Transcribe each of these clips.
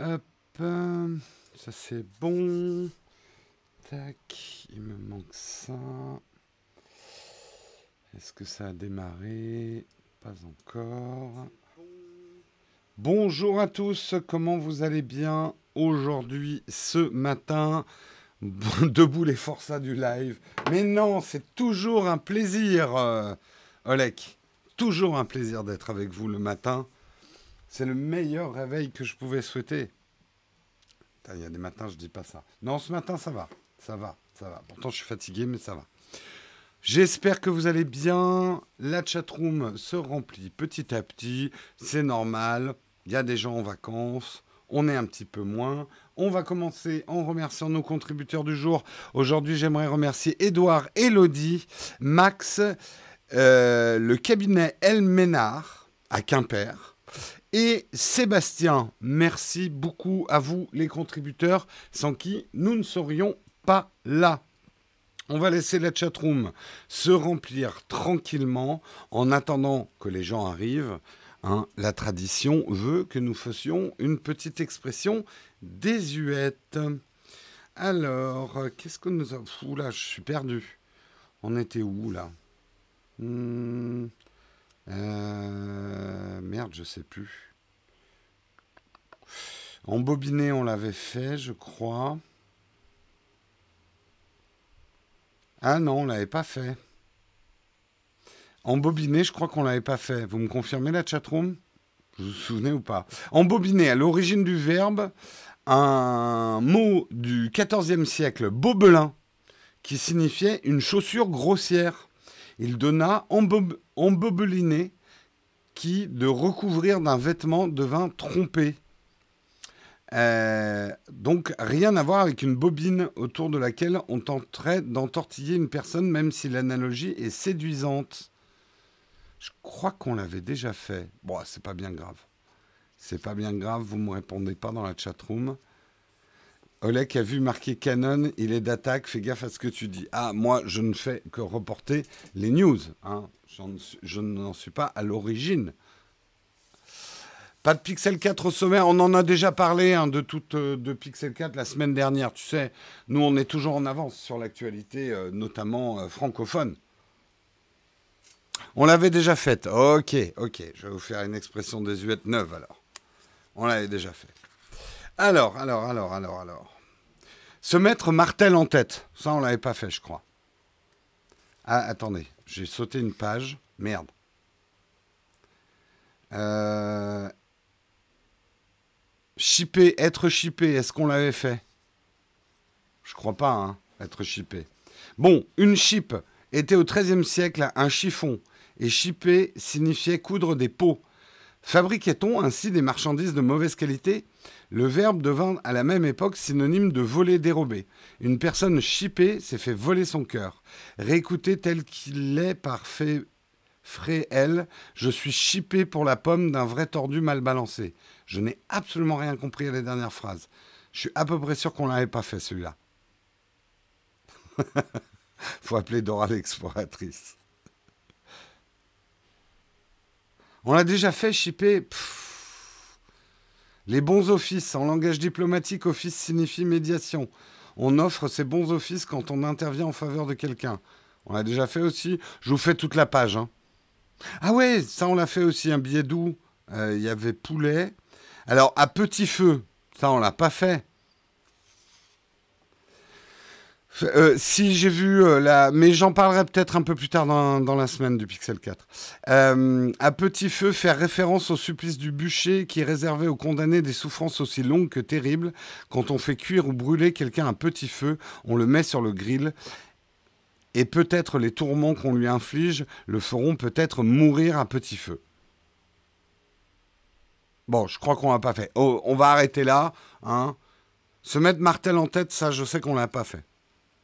hop. Ça c'est bon. Tac, il me manque ça. Est-ce que ça a démarré? Pas encore. Bonjour à tous, comment vous allez bien aujourd'hui, ce matin? Debout les forçats du live. Mais non, c'est toujours un plaisir, euh, Olek. Toujours un plaisir d'être avec vous le matin. C'est le meilleur réveil que je pouvais souhaiter. Il y a des matins, je dis pas ça. Non, ce matin, ça va. Ça va, ça va. Pourtant, je suis fatigué, mais ça va. J'espère que vous allez bien. La chatroom se remplit petit à petit. C'est normal. Il y a des gens en vacances. On est un petit peu moins. On va commencer en remerciant nos contributeurs du jour. Aujourd'hui, j'aimerais remercier Edouard, Elodie, Max, euh, le cabinet El Ménard à Quimper et Sébastien. Merci beaucoup à vous, les contributeurs, sans qui nous ne serions pas là. On va laisser la chatroom se remplir tranquillement en attendant que les gens arrivent. Hein. la tradition veut que nous fassions une petite expression désuète. Alors, qu'est-ce que nous avons là, je suis perdu. On était où là? Hmm. Euh, Merde, je sais plus. En bobiné, on l'avait fait, je crois. Ah non, on l'avait pas fait. Embobiné, je crois qu'on l'avait pas fait. Vous me confirmez la chatroom? Vous vous souvenez ou pas? Embobiné, à l'origine du verbe, un mot du XIVe siècle, bobelin, qui signifiait une chaussure grossière. Il donna embobeliner, qui, de recouvrir d'un vêtement, devint tromper. Euh, donc rien à voir avec une bobine autour de laquelle on tenterait d'entortiller une personne, même si l'analogie est séduisante. Je crois qu'on l'avait déjà fait. Bon, c'est pas bien grave. C'est pas bien grave, vous me répondez pas dans la chatroom. Oleg a vu marquer Canon, il est d'attaque, fais gaffe à ce que tu dis. Ah, moi, je ne fais que reporter les news. Hein. Je n'en suis pas à l'origine pas de Pixel 4 au sommet, on en a déjà parlé hein, de, euh, de Pixel 4 la semaine dernière. Tu sais, nous on est toujours en avance sur l'actualité, euh, notamment euh, francophone. On l'avait déjà faite. Ok, ok. Je vais vous faire une expression désuète neuve alors. On l'avait déjà fait. Alors, alors, alors, alors, alors. Se mettre martel en tête. Ça, on l'avait pas fait, je crois. Ah, attendez. J'ai sauté une page. Merde. Euh, Chipper, être chippé, est-ce qu'on l'avait fait? Je crois pas, hein, être chippé. Bon, une chip était au XIIIe siècle un chiffon, et chipper signifiait coudre des peaux. Fabriquait-on ainsi des marchandises de mauvaise qualité? Le verbe devint à la même époque synonyme de voler, dérober. Une personne chippée s'est fait voler son cœur. Réécouter tel qu'il est par fait je suis chippé pour la pomme d'un vrai tordu mal balancé. Je n'ai absolument rien compris à la dernière phrase. Je suis à peu près sûr qu'on l'avait pas fait celui-là. Faut appeler Dora l'exploratrice. On l'a déjà fait chipper. Les bons offices. En langage diplomatique, office signifie médiation. On offre ces bons offices quand on intervient en faveur de quelqu'un. On l'a déjà fait aussi. Je vous fais toute la page. Hein. Ah ouais, ça on l'a fait aussi, un billet doux. Euh, il y avait poulet. Alors, à petit feu, ça on l'a pas fait. Euh, si j'ai vu euh, la, mais j'en parlerai peut-être un peu plus tard dans, la semaine du Pixel 4. à petit feu, faire référence au supplice du bûcher qui est réservé aux condamnés des souffrances aussi longues que terribles. Quand on fait cuire ou brûler quelqu'un à petit feu, on le met sur le grill et peut-être les tourments qu'on lui inflige le feront peut-être mourir à petit feu. Bon, je crois qu'on l'a pas fait. Oh, on va arrêter là. Hein. Se mettre martel en tête, ça, je sais qu'on l'a pas fait.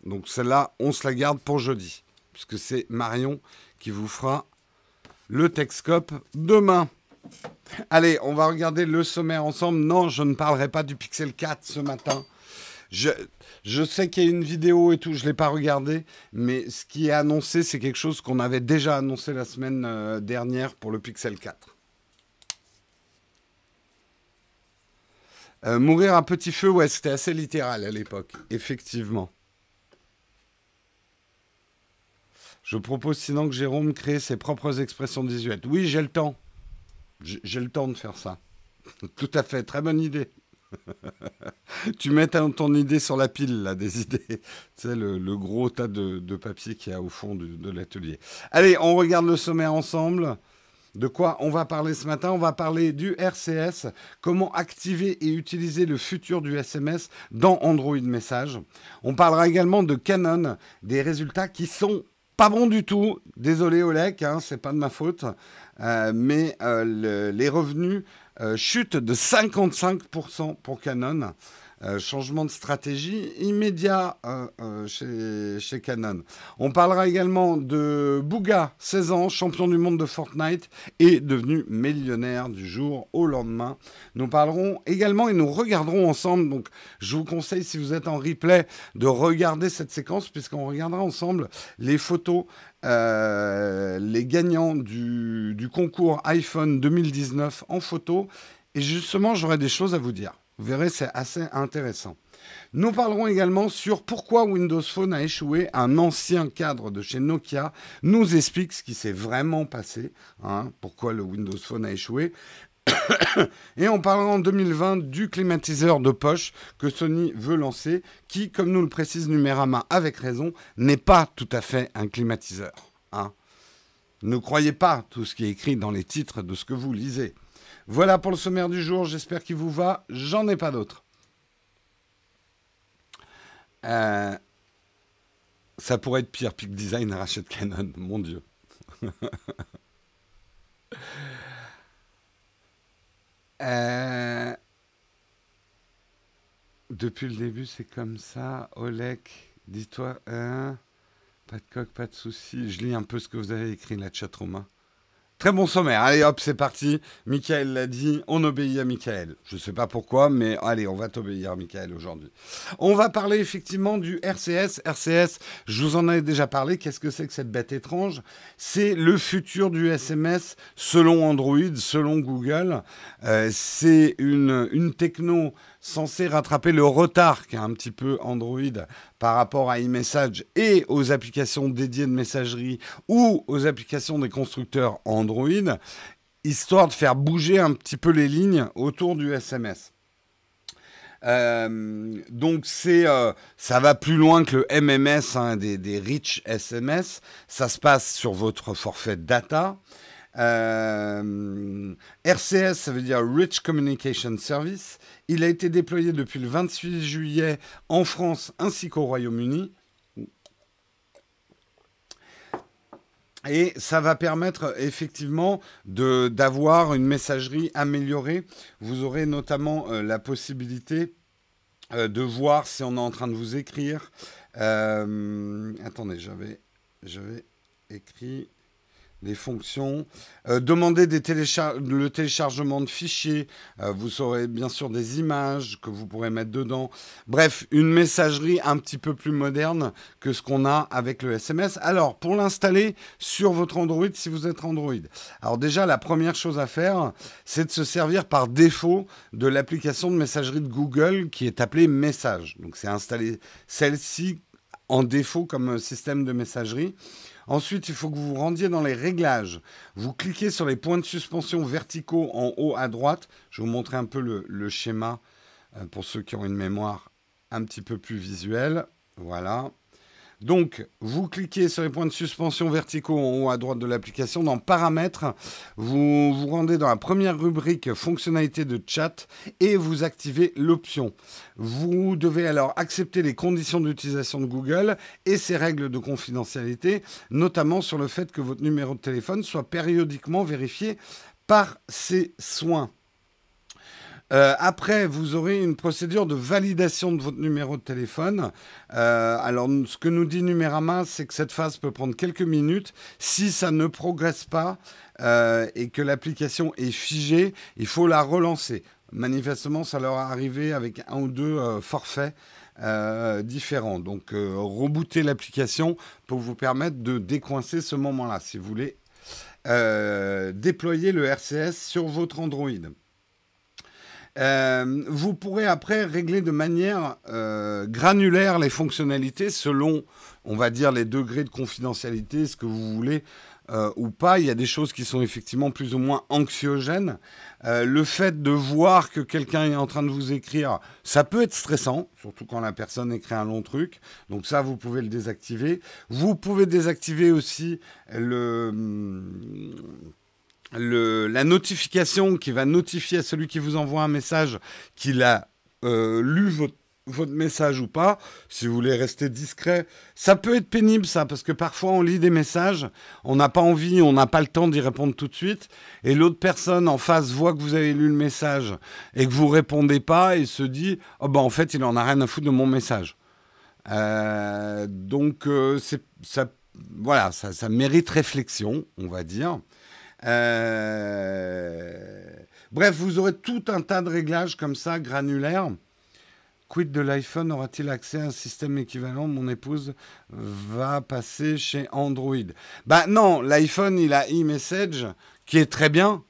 Donc celle-là, on se la garde pour jeudi, puisque c'est Marion qui vous fera le Texcope demain. Allez, on va regarder le sommaire ensemble. Non, je ne parlerai pas du Pixel 4 ce matin. Je, je sais qu'il y a une vidéo et tout, je ne l'ai pas regardé, mais ce qui est annoncé, c'est quelque chose qu'on avait déjà annoncé la semaine euh, dernière pour le Pixel 4. mourir à petit feu, ouais, c'était assez littéral à l'époque, effectivement. Je propose sinon que Jérôme crée ses propres expressions désuètes. Oui, j'ai le temps. J'ai le temps de faire ça. Tout à fait, très bonne idée. tu mets ton, idée sur la pile, là, des idées. Tu sais, le, gros tas de, papier qu'il y a au fond de, de l'atelier. Allez, on regarde le sommaire ensemble. De quoi on va parler ce matin? On va parler du RCS, comment activer et utiliser le futur du SMS dans Android Message. On parlera également de Canon, des résultats qui sont pas bon du tout. Désolé Olek, hein, c'est pas de ma faute. Euh, mais euh, les revenus euh, chutent de 55% pour Canon. Euh, changement de stratégie immédiat euh, euh, chez, Canon. On parlera également de Bouga, 16 ans, champion du monde de Fortnite et devenu millionnaire du jour au lendemain. Nous parlerons également et nous regarderons ensemble, donc je vous conseille si vous êtes en replay de regarder cette séquence puisqu'on regardera ensemble les photos les gagnants du, concours iPhone 2019 en photo. Et justement, j'aurai des choses à vous dire. Vous verrez, c'est assez intéressant. Nous parlerons également sur pourquoi Windows Phone a échoué. Un ancien cadre de chez Nokia nous explique ce qui s'est vraiment passé, hein, pourquoi le Windows Phone a échoué. Et on parlera en 2020 du climatiseur de poche que Sony veut lancer, qui, comme nous le précise Numérama avec raison, n'est pas tout à fait un climatiseur. Hein. Ne croyez pas tout ce qui est écrit dans les titres de ce que vous lisez. Voilà pour le sommaire du jour, j'espère qu'il vous va. J'en ai pas d'autres. Euh, ça pourrait être pire, Peak Design rachète Canon, mon Dieu. Euh, depuis le début, c'est comme ça. Olek, dis-toi, hein, pas de coq, pas de souci. Je lis un peu ce que vous avez écrit, la chatroom. Très bon sommaire. Allez hop, c'est parti. Michael l'a dit, on obéit à Michael. Je ne sais pas pourquoi, mais allez, on va t'obéir, Michael, aujourd'hui. On va parler effectivement du RCS. RCS, je vous en ai déjà parlé. Qu'est-ce que c'est que cette bête étrange? C'est le futur du SMS selon Android, selon Google. Euh, c'est une, une techno censé rattraper le retard qu'a un petit peu Android par rapport à iMessage et aux applications dédiées de messagerie ou aux applications des constructeurs Android, histoire de faire bouger un petit peu les lignes autour du SMS. Euh, donc c'est, euh, ça va plus loin que le MMS hein, des, des rich SMS. Ça se passe sur votre forfait data. Euh, RCS, ça veut dire Rich Communication Service. Il a été déployé depuis le 28 juillet en France ainsi qu'au Royaume-Uni. Et ça va permettre effectivement d'avoir une messagerie améliorée. Vous aurez notamment euh, la possibilité euh, de voir si on est en train de vous écrire. attendez, j'avais écrit les fonctions, euh, demander des le téléchargement de fichiers, euh, vous aurez bien sûr des images que vous pourrez mettre dedans. Bref, une messagerie un petit peu plus moderne que ce qu'on a avec le SMS. Alors, pour l'installer sur votre Android, si vous êtes Android, alors déjà, la première chose à faire, c'est de se servir par défaut de l'application de messagerie de Google qui est appelée Message. Donc, c'est installer celle-ci en défaut comme système de messagerie. Ensuite, il faut que vous vous rendiez dans les réglages. Vous cliquez sur les points de suspension verticaux en haut à droite. Je vais vous montrer un peu le, schéma euh, pour ceux qui ont une mémoire un petit peu plus visuelle. Voilà. Donc, vous cliquez sur les points de suspension verticaux en haut à droite de l'application. Dans Paramètres, vous vous rendez dans la première rubrique Fonctionnalités de chat et vous activez l'option. Vous devez alors accepter les conditions d'utilisation de Google et ses règles de confidentialité, notamment sur le fait que votre numéro de téléphone soit périodiquement vérifié par ses soins. Euh, après, vous aurez une procédure de validation de votre numéro de téléphone. Euh, alors, ce que nous dit Numérama, c'est que cette phase peut prendre quelques minutes. Si ça ne progresse pas euh, et que l'application est figée, il faut la relancer. Manifestement, ça leur est arrivé avec un ou deux forfaits. différents. Donc, rebooter l'application pour vous permettre de décoincer ce moment-là, si vous voulez déployer le RCS sur votre Android. Euh, vous pourrez après régler de manière euh, granulaire les fonctionnalités selon, on va dire, les degrés de confidentialité, ce que vous voulez euh, ou pas. Il y a des choses qui sont effectivement plus ou moins anxiogènes. le fait de voir que quelqu'un est en train de vous écrire, ça peut être stressant, surtout quand la personne écrit un long truc. Donc ça, vous pouvez le désactiver. Vous pouvez désactiver aussi le la notification qui va notifier à celui qui vous envoie un message qu'il a euh, lu votre, message ou pas, si vous voulez rester discret. Ça peut être pénible ça, parce que parfois on lit des messages, on n'a pas envie, on n'a pas le temps d'y répondre tout de suite, et l'autre personne en face voit que vous avez lu le message et que vous répondez pas et se dit, oh ben en fait il en a rien à foutre de mon message. Euh, donc euh, ça, voilà, ça mérite réflexion, on va dire. Euh, bref, vous aurez tout un tas de réglages comme ça, granulaires. Quid de l'iPhone aura-t-il accès à un système équivalent? Mon épouse va passer chez Android. Bah non, l'iPhone, il a e-message qui est très bien.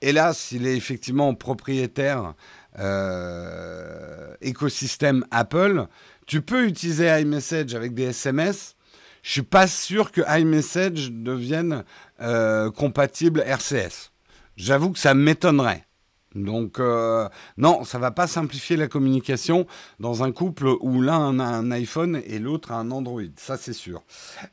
Hélas, il est effectivement propriétaire euh, écosystème Apple. Tu peux utiliser iMessage avec des SMS. Je suis pas sûr que iMessage devienne euh, compatible RCS. J'avoue que ça m'étonnerait. Donc euh, non, ça va pas simplifier la communication dans un couple où l'un a un iPhone et l'autre a un Android, ça c'est sûr.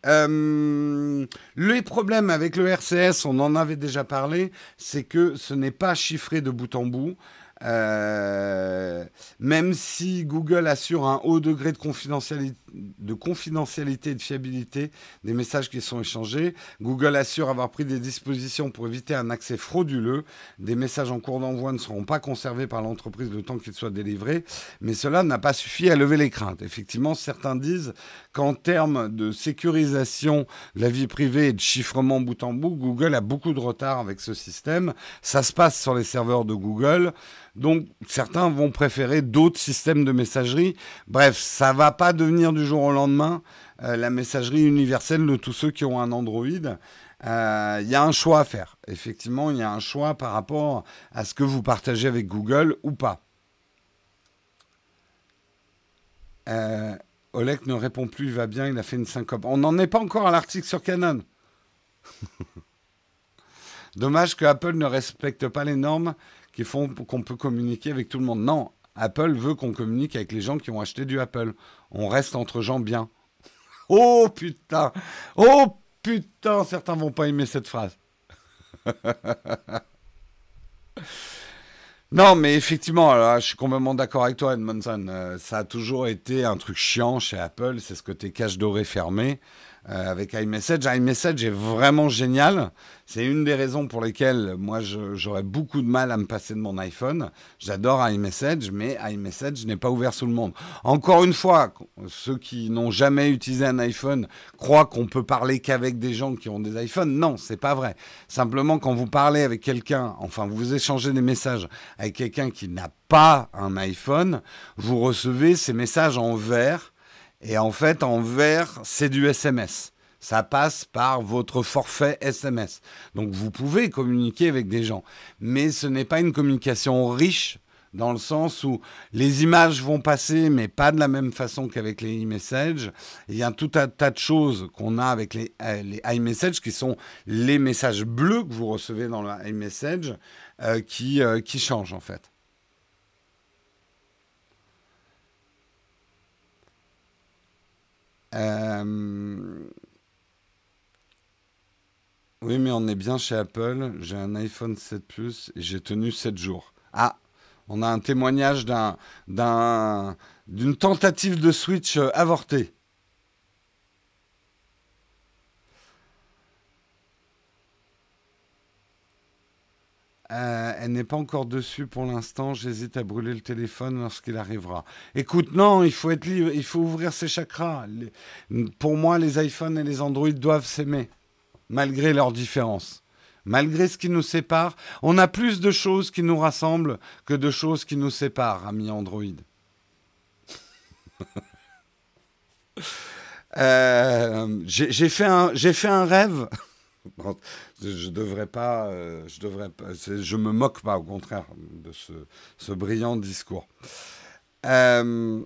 Euh, les problèmes avec le RCS, on en avait déjà parlé, c'est que ce n'est pas chiffré de bout en bout. Euh, même si Google assure un haut degré de confidentialité, de et de fiabilité des messages qui sont échangés, Google assure avoir pris des dispositions pour éviter un accès frauduleux. Des messages en cours d'envoi ne seront pas conservés par l'entreprise le temps qu'ils soient délivrés, mais cela n'a pas suffi à lever les craintes. Effectivement, certains disent qu'en termes de sécurisation de la vie privée et de chiffrement bout en bout, Google a beaucoup de retard avec ce système. Ça se passe sur les serveurs de Google. Donc certains vont préférer d'autres systèmes de messagerie. Bref, ça va pas devenir du jour au lendemain euh, la messagerie universelle de tous ceux qui ont un Android. Euh, il y a un choix à faire. Effectivement, il y a un choix par rapport à ce que vous partagez avec Google ou pas. Euh, Oleg ne répond plus, il va bien, il a fait une syncope. On n'en est pas encore à l'article sur Canon. Dommage que Apple ne respecte pas les normes qui font qu'on peut communiquer avec tout le monde. Non, Apple veut qu'on communique avec les gens qui ont acheté du Apple. On reste entre gens bien. Oh putain Oh putain Certains vont pas aimer cette phrase. non, mais effectivement, je suis complètement d'accord avec toi, Edmondson. Euh, ça a toujours été un truc chiant chez Apple, c'est ce côté cache doré fermé. Euh, avec iMessage. iMessage est vraiment génial. C'est une des raisons pour lesquelles moi j'aurais beaucoup de mal à me passer de mon iPhone. J'adore iMessage, mais iMessage n'est pas ouvert sous le monde. Encore une fois, ceux qui n'ont jamais utilisé un iPhone croient qu'on peut parler qu'avec des gens qui ont des iPhones. Non, c'est pas vrai. Simplement, quand vous parlez avec quelqu'un, enfin vous échangez des messages avec quelqu'un qui n'a pas un iPhone, vous recevez ces messages en vert et en fait, en vert, c'est du SMS. Ça passe par votre forfait SMS. Donc vous pouvez communiquer avec des gens. Mais ce n'est pas une communication riche dans le sens où les images vont passer, mais pas de la même façon qu'avec les e-messages. Il y a tout un tas de choses qu'on a avec les, euh, les iMessages, qui sont les messages bleus que vous recevez dans le iMessage, euh, qui, euh, qui changent en fait. Euh, oui, mais on est bien chez Apple. J'ai un iPhone 7 Plus et j'ai tenu 7 jours. Ah, on a un témoignage d'un, d'une tentative de switch euh, avortée. Euh, elle n'est pas encore dessus pour l'instant. J'hésite à brûler le téléphone lorsqu'il arrivera. Écoute, non, il faut être libre, il faut ouvrir ses chakras. pour moi, les iPhones et les Android doivent s'aimer, malgré leurs différences. Malgré ce qui nous sépare, on a plus de choses qui nous rassemblent que de choses qui nous séparent, ami Android. euh, j'ai fait, fait un rêve. Je devrais pas, euh, je devrais pas, je me moque pas, au contraire, de ce, brillant discours. Euh,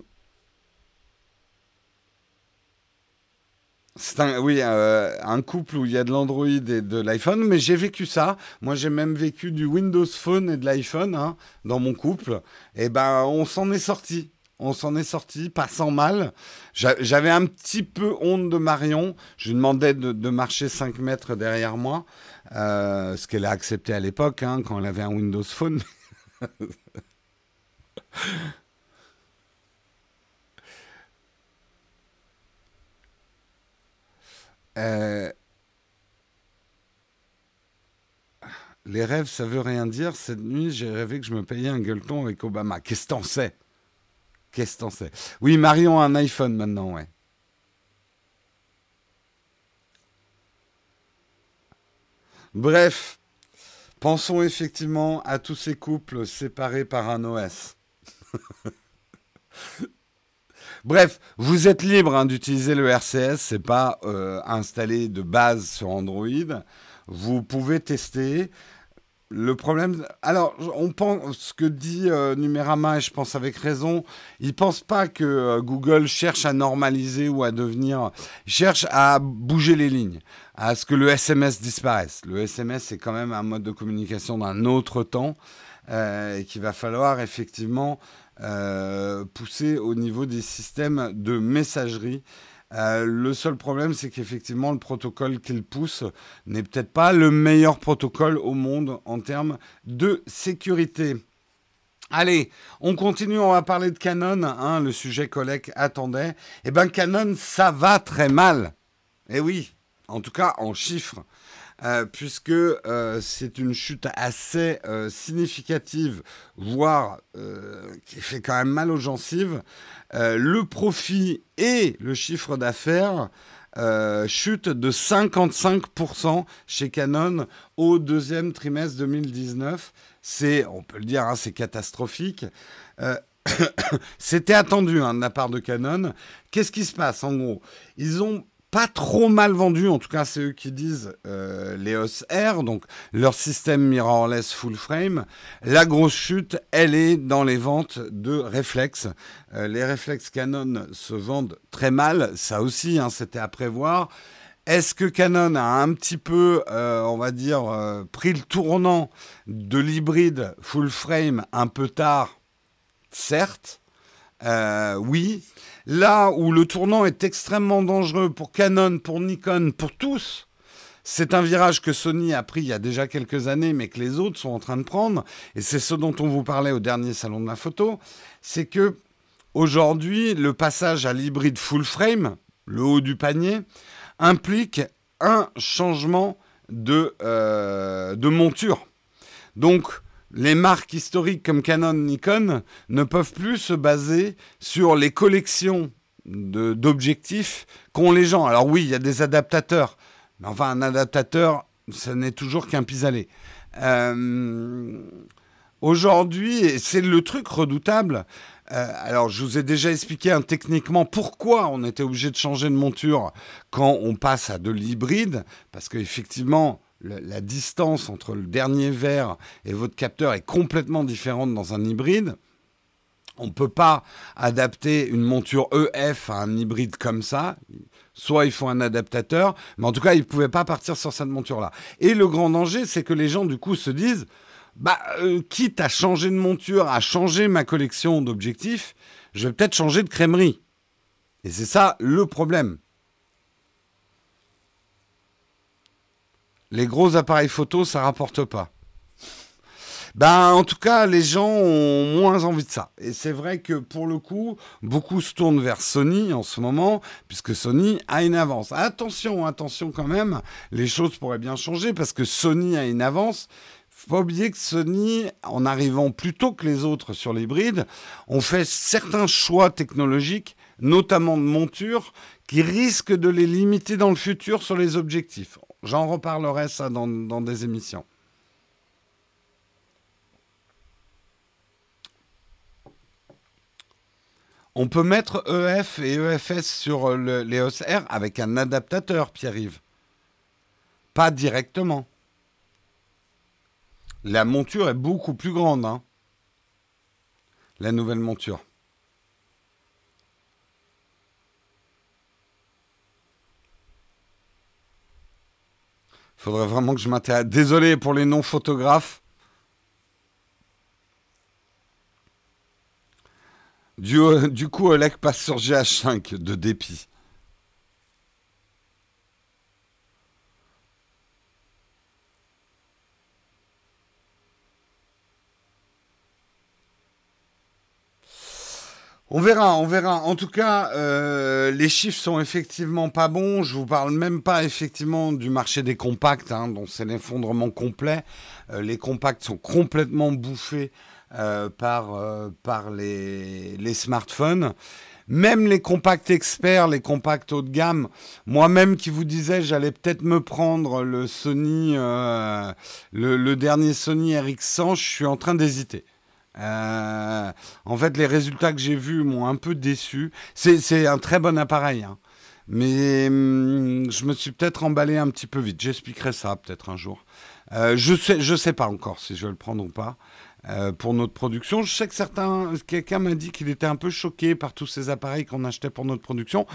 c'est un, oui, euh, un couple où il y a de l'Android et de l'iPhone, mais j'ai vécu ça. Moi, j'ai même vécu du Windows Phone et de l'iPhone hein, dans mon couple. Et ben, on s'en est sorti on s'en est sorti, pas sans mal. J'avais un petit peu honte de Marion. Je lui demandais de, marcher 5 mètres derrière moi, euh, ce qu'elle a accepté à l'époque, hein, quand elle avait un Windows Phone. Euh, les rêves, ça veut rien dire. Cette nuit, j'ai rêvé que je me payais un gueuleton avec Obama. Qu'est-ce que t'en sais? Qu'est-ce que sais? Oui, Marion a un iPhone maintenant, ouais. Bref, pensons effectivement à tous ces couples séparés par un OS. Bref, vous êtes libre hein, d'utiliser le RCS, c'est pas euh, installé de base sur Android. Vous pouvez tester. Le problème, alors on pense ce que dit euh, Numérama et je pense avec raison, ils pensent pas que euh, Google cherche à normaliser ou à devenir, cherche à bouger les lignes, à ce que le SMS disparaisse. Le SMS est quand même un mode de communication d'un autre temps euh, et qu'il va falloir effectivement pousser au niveau des systèmes de messagerie euh, le seul problème, c'est qu'effectivement, le protocole qu'il pousse n'est peut-être pas le meilleur protocole au monde en termes de sécurité. Allez, on continue, on va parler de Canon, hein, le sujet collègue attendait. Eh bien, Canon, ça va très mal. Eh oui, en tout cas en chiffres. Euh, puisque euh, c'est une chute assez euh, significative, voire qui fait quand même mal aux gencives. le profit et le chiffre d'affaires chutent de 55% chez Canon au deuxième trimestre 2019. C'est, on peut le dire, hein, c'est catastrophique. C'était attendu hein, de la part de Canon. Qu'est-ce qui se passe en gros? Ils ont pas trop mal vendu, en tout cas c'est eux qui disent euh, l'EOS R, donc leur système mirrorless full frame. La grosse chute, elle est dans les ventes de réflexes. Euh, les réflexes Canon se vendent très mal, ça aussi hein, c'était à prévoir. Est-ce que Canon a un petit peu, euh, on va dire, pris le tournant de l'hybride full frame un peu tard? Certes, oui. Là où le tournant est extrêmement dangereux pour Canon, pour Nikon, pour tous, c'est un virage que Sony a pris il y a déjà quelques années, mais que les autres sont en train de prendre. Et c'est ce dont on vous parlait au dernier salon de la photo. C'est que aujourd'hui, le passage à l'hybride full frame, le haut du panier, implique un changement de, euh, de monture. Donc, les marques historiques comme Canon, Nikon ne peuvent plus se baser sur les collections d'objectifs qu'ont les gens. Alors oui, il y a des adaptateurs, mais enfin un adaptateur, ce n'est toujours qu'un pis-aller. Euh, aujourd'hui, c'est le truc redoutable. Euh, alors, je vous ai déjà expliqué hein, techniquement pourquoi on était obligé de changer de monture quand on passe à de l'hybride, parce qu'effectivement, la distance entre le dernier verre et votre capteur est complètement différente dans un hybride. On ne peut pas adapter une monture EF à un hybride comme ça. Soit il faut un adaptateur, mais en tout cas, ils ne pouvaient pas partir sur cette monture-là. Et le grand danger, c'est que les gens, du coup, se disent, bah, euh, quitte à changer de monture, à changer ma collection d'objectifs, je vais peut-être changer de crèmerie. Et c'est ça le problème. Les gros appareils photo, ça rapporte pas. Ben, en tout cas, les gens ont moins envie de ça. Et c'est vrai que pour le coup, beaucoup se tournent vers Sony en ce moment, puisque Sony a une avance. Attention, attention quand même, les choses pourraient bien changer parce que Sony a une avance. Faut pas oublier que Sony, en arrivant plus tôt que les autres sur l'hybride, ont fait certains choix technologiques, notamment de monture, qui risquent de les limiter dans le futur sur les objectifs. J'en reparlerai ça dans, des émissions. On peut mettre EF et EFS sur l'EOS R avec un adaptateur, Pierre-Yves. Pas directement. La monture est beaucoup plus grande. Hein. La nouvelle monture. Faudrait vraiment que je m'intéresse. Désolé pour les non-photographes. Du, euh, du coup, Oleg passe sur GH5 de dépit. On verra, on verra. En tout cas, euh, les chiffres sont effectivement pas bons. Je vous parle même pas effectivement du marché des compacts, hein, dont c'est l'effondrement complet. Euh, les compacts sont complètement bouffés euh, par, par les, les, smartphones. Même les compacts experts, les compacts haut de gamme, moi-même qui vous disais, j'allais peut-être me prendre le Sony, le, dernier Sony RX100, je suis en train d'hésiter. Euh, en fait, les résultats que j'ai vus m'ont un peu déçu. C'est un très bon appareil, hein. mais hum, je me suis peut-être emballé un petit peu vite. J'expliquerai ça peut-être un jour. Euh, je sais, je sais pas encore si je vais le prendre ou pas. Euh, pour notre production. Je sais que certains, quelqu'un m'a dit qu'il était un peu choqué par tous ces appareils qu'on achetait pour notre production.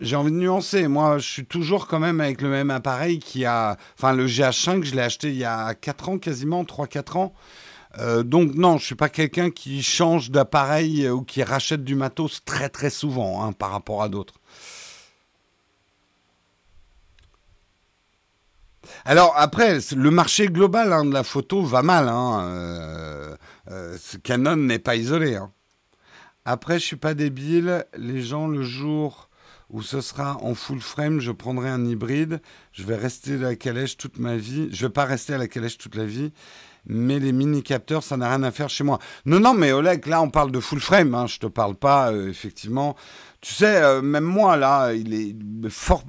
J'ai envie de nuancer. Moi, je suis toujours quand même avec le même appareil qui a, enfin, le GH5, je l'ai acheté il y a 4 ans quasiment, 3-4 ans. Euh, donc non, je suis pas quelqu'un qui change d'appareil ou qui rachète du matos très très souvent hein, par rapport à d'autres. Alors après, le marché global hein, de la photo va mal. Hein, euh, euh, Canon n'est pas isolé. Hein. Après, je suis pas débile. Les gens, le jour où ce sera en full frame, je prendrai un hybride. Je vais rester à la calèche toute ma vie. Je vais pas rester à la calèche toute la vie mais les mini capteurs, ça n'a rien à faire chez moi. Non, non, mais Oleg, là, on parle de full frame. Hein, je te parle pas, euh, effectivement. Tu sais, euh, même moi, là, il est fort.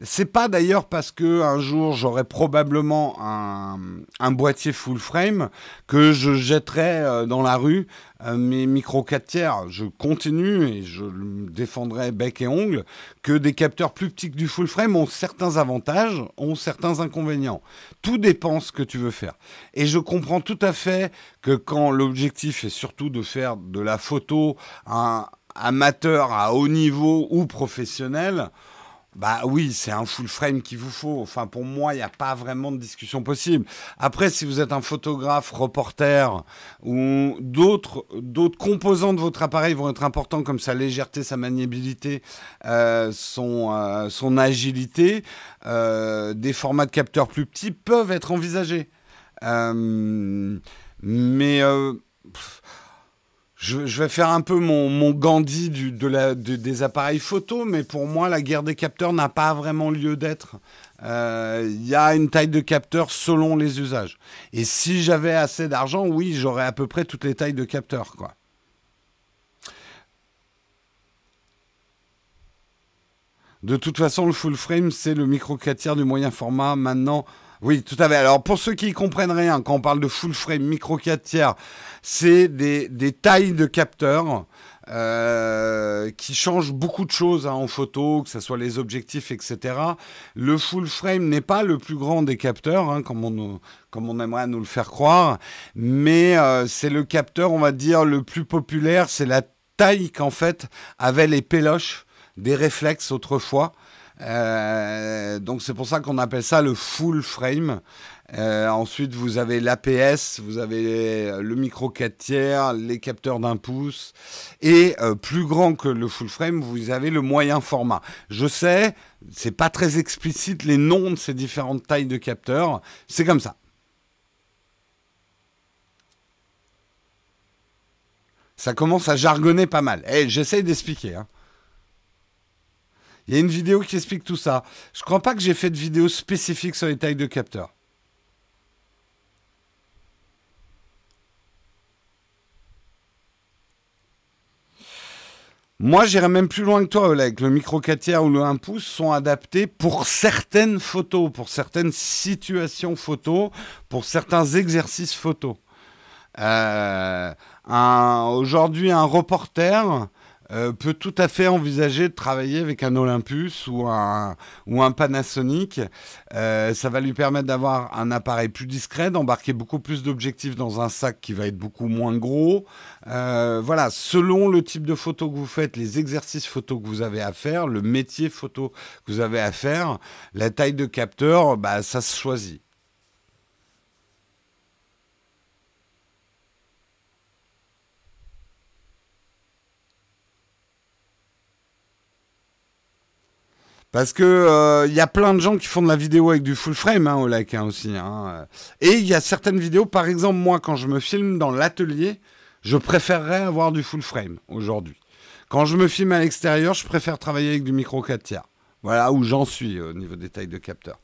C'est pas d'ailleurs parce que un jour j'aurai probablement un, boîtier full frame que je jetterai euh, dans la rue euh, mes micro 4 tiers. Je continue et je défendrai bec et ongle que des capteurs plus petits du full frame ont certains avantages, ont certains inconvénients. Tout dépend ce que tu veux faire. Et je comprends tout à fait que quand l'objectif est surtout de faire de la photo un amateur à haut niveau ou professionnel, bah oui, c'est un full frame qu'il vous faut. Enfin, pour moi, il n'y a pas vraiment de discussion possible. Après, si vous êtes un photographe, reporter ou d'autres d'autres composants de votre appareil vont être importants comme sa légèreté, sa maniabilité, euh, son euh, son agilité, euh, des formats de capteurs plus petits peuvent être envisagés. mais je, vais faire un peu mon, Gandhi des appareils photo, mais pour moi, la guerre des capteurs n'a pas vraiment lieu d'être. Il euh, y a une taille de capteur selon les usages. Et si j'avais assez d'argent, oui, j'aurais à peu près toutes les tailles de capteurs. De toute façon, le full frame, c'est le micro 4 tiers du moyen format. Maintenant, oui, tout à fait. Alors, pour ceux qui ne comprennent rien, quand on parle de full frame, micro 4 tiers, c'est des, des, tailles de capteurs euh, qui changent beaucoup de choses hein, en photo, que ce soit les objectifs, etc. Le full frame n'est pas le plus grand des capteurs, hein, comme, on, aimerait nous le faire croire, mais euh, c'est le capteur, on va dire, le plus populaire. C'est la taille qu'en fait avaient les péloches des réflexes autrefois. Euh, donc c'est pour ça qu'on appelle ça le full frame. Euh, ensuite, vous avez l'APS, vous avez le micro 4 tiers, les capteurs d'un pouce. Et euh, plus grand que le full frame, vous avez le moyen format. Je sais, c'est pas très explicite les noms de ces différentes tailles de capteurs. C'est comme ça. Ça commence à jargonner pas mal. Eh, j'essaye d'expliquer. Hein. Il y a une vidéo qui explique tout ça. Je ne crois pas que j'ai fait de vidéo spécifique sur les tailles de capteurs. Moi, j'irais même plus loin que toi, Oleg. Le micro 4 tiers ou le 1 pouce sont adaptés pour certaines photos, pour certaines situations photos, pour certains exercices photos. Euh, Aujourd'hui, un reporter euh, peut tout à fait envisager de travailler avec un Olympus ou un, ou un Panasonic. Euh, ça va lui permettre d'avoir un appareil plus discret, d'embarquer beaucoup plus d'objectifs dans un sac qui va être beaucoup moins gros. Euh, voilà, selon le type de photo que vous faites, les exercices photo que vous avez à faire, le métier photo que vous avez à faire, la taille de capteur, bah, ça se choisit. Parce que il euh, y a plein de gens qui font de la vidéo avec du full frame hein, au lac hein, aussi. Hein. Et il y a certaines vidéos, par exemple moi quand je me filme dans l'atelier, je préférerais avoir du full frame aujourd'hui. Quand je me filme à l'extérieur, je préfère travailler avec du micro 4 tiers. Voilà où j'en suis au niveau des tailles de capteur.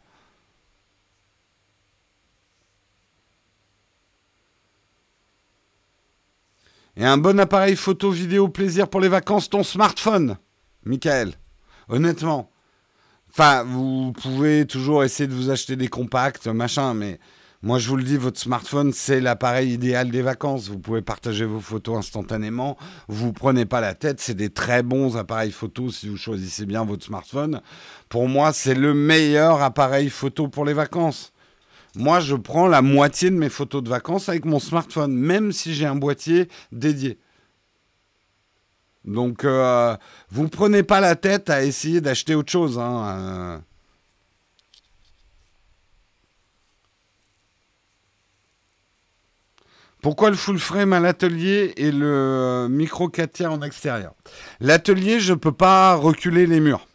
Et un bon appareil photo vidéo plaisir pour les vacances, ton smartphone, Michael. Honnêtement, Enfin, vous pouvez toujours essayer de vous acheter des compacts, machin, mais moi je vous le dis, votre smartphone, c'est l'appareil idéal des vacances. Vous pouvez partager vos photos instantanément. Vous prenez pas la tête. C'est des très bons appareils photo si vous choisissez bien votre smartphone. Pour moi, c'est le meilleur appareil photo pour les vacances. Moi, je prends la moitié de mes photos de vacances avec mon smartphone, même si j'ai un boîtier dédié. Donc, euh, vous ne prenez pas la tête à essayer d'acheter autre chose. Hein, euh. Pourquoi le full frame à l'atelier et le micro 4 tiers en extérieur? L'atelier, je ne peux pas reculer les murs.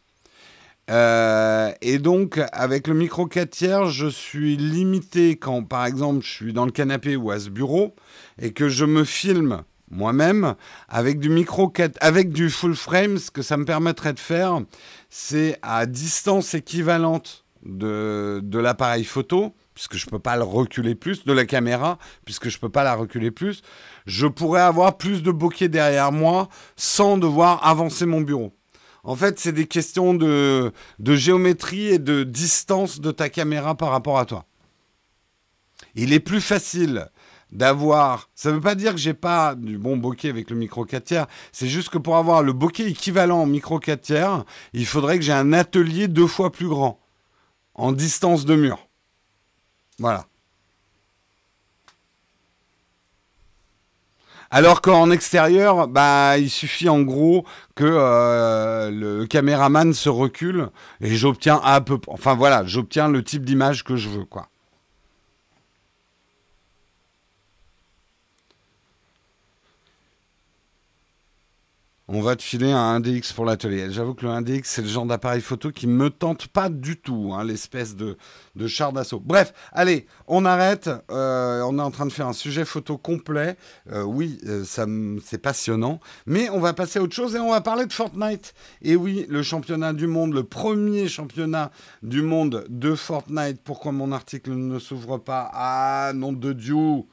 Euh, et donc, avec le micro 4 tiers, je suis limité quand, par exemple, je suis dans le canapé ou à ce bureau et que je me filme moi-même, avec du micro, avec du full frame, ce que ça me permettrait de faire, c'est à distance équivalente de, l'appareil photo, puisque je ne peux pas le reculer plus, de la caméra, puisque je ne peux pas la reculer plus, je pourrais avoir plus de bokeh derrière moi sans devoir avancer mon bureau. En fait, c'est des questions de géométrie et de distance de ta caméra par rapport à toi. Il est plus facile d'avoir. Ça ne veut pas dire que j'ai pas du bon bokeh avec le micro 4 tiers. C'est juste que pour avoir le bokeh équivalent au micro 4 tiers, il faudrait que j'ai un atelier deux fois plus grand en distance de mur. Voilà. Alors qu'en extérieur, bah, il suffit en gros que euh, le caméraman se recule et j'obtiens un peu, enfin voilà, j'obtiens le type d'image que je veux, quoi. On va te filer un 1DX pour l'atelier. J'avoue que le 1DX, c'est le genre d'appareil photo qui me tente pas du tout, hein, l'espèce de, char d'assaut. Bref, allez, on arrête. Euh, on est en train de faire un sujet photo complet. Euh, oui, euh, c'est passionnant. Mais on va passer à autre chose et on va parler de Fortnite. Et oui, le championnat du monde, le premier championnat du monde de Fortnite. Pourquoi mon article ne s'ouvre pas? Ah, nom de Dieu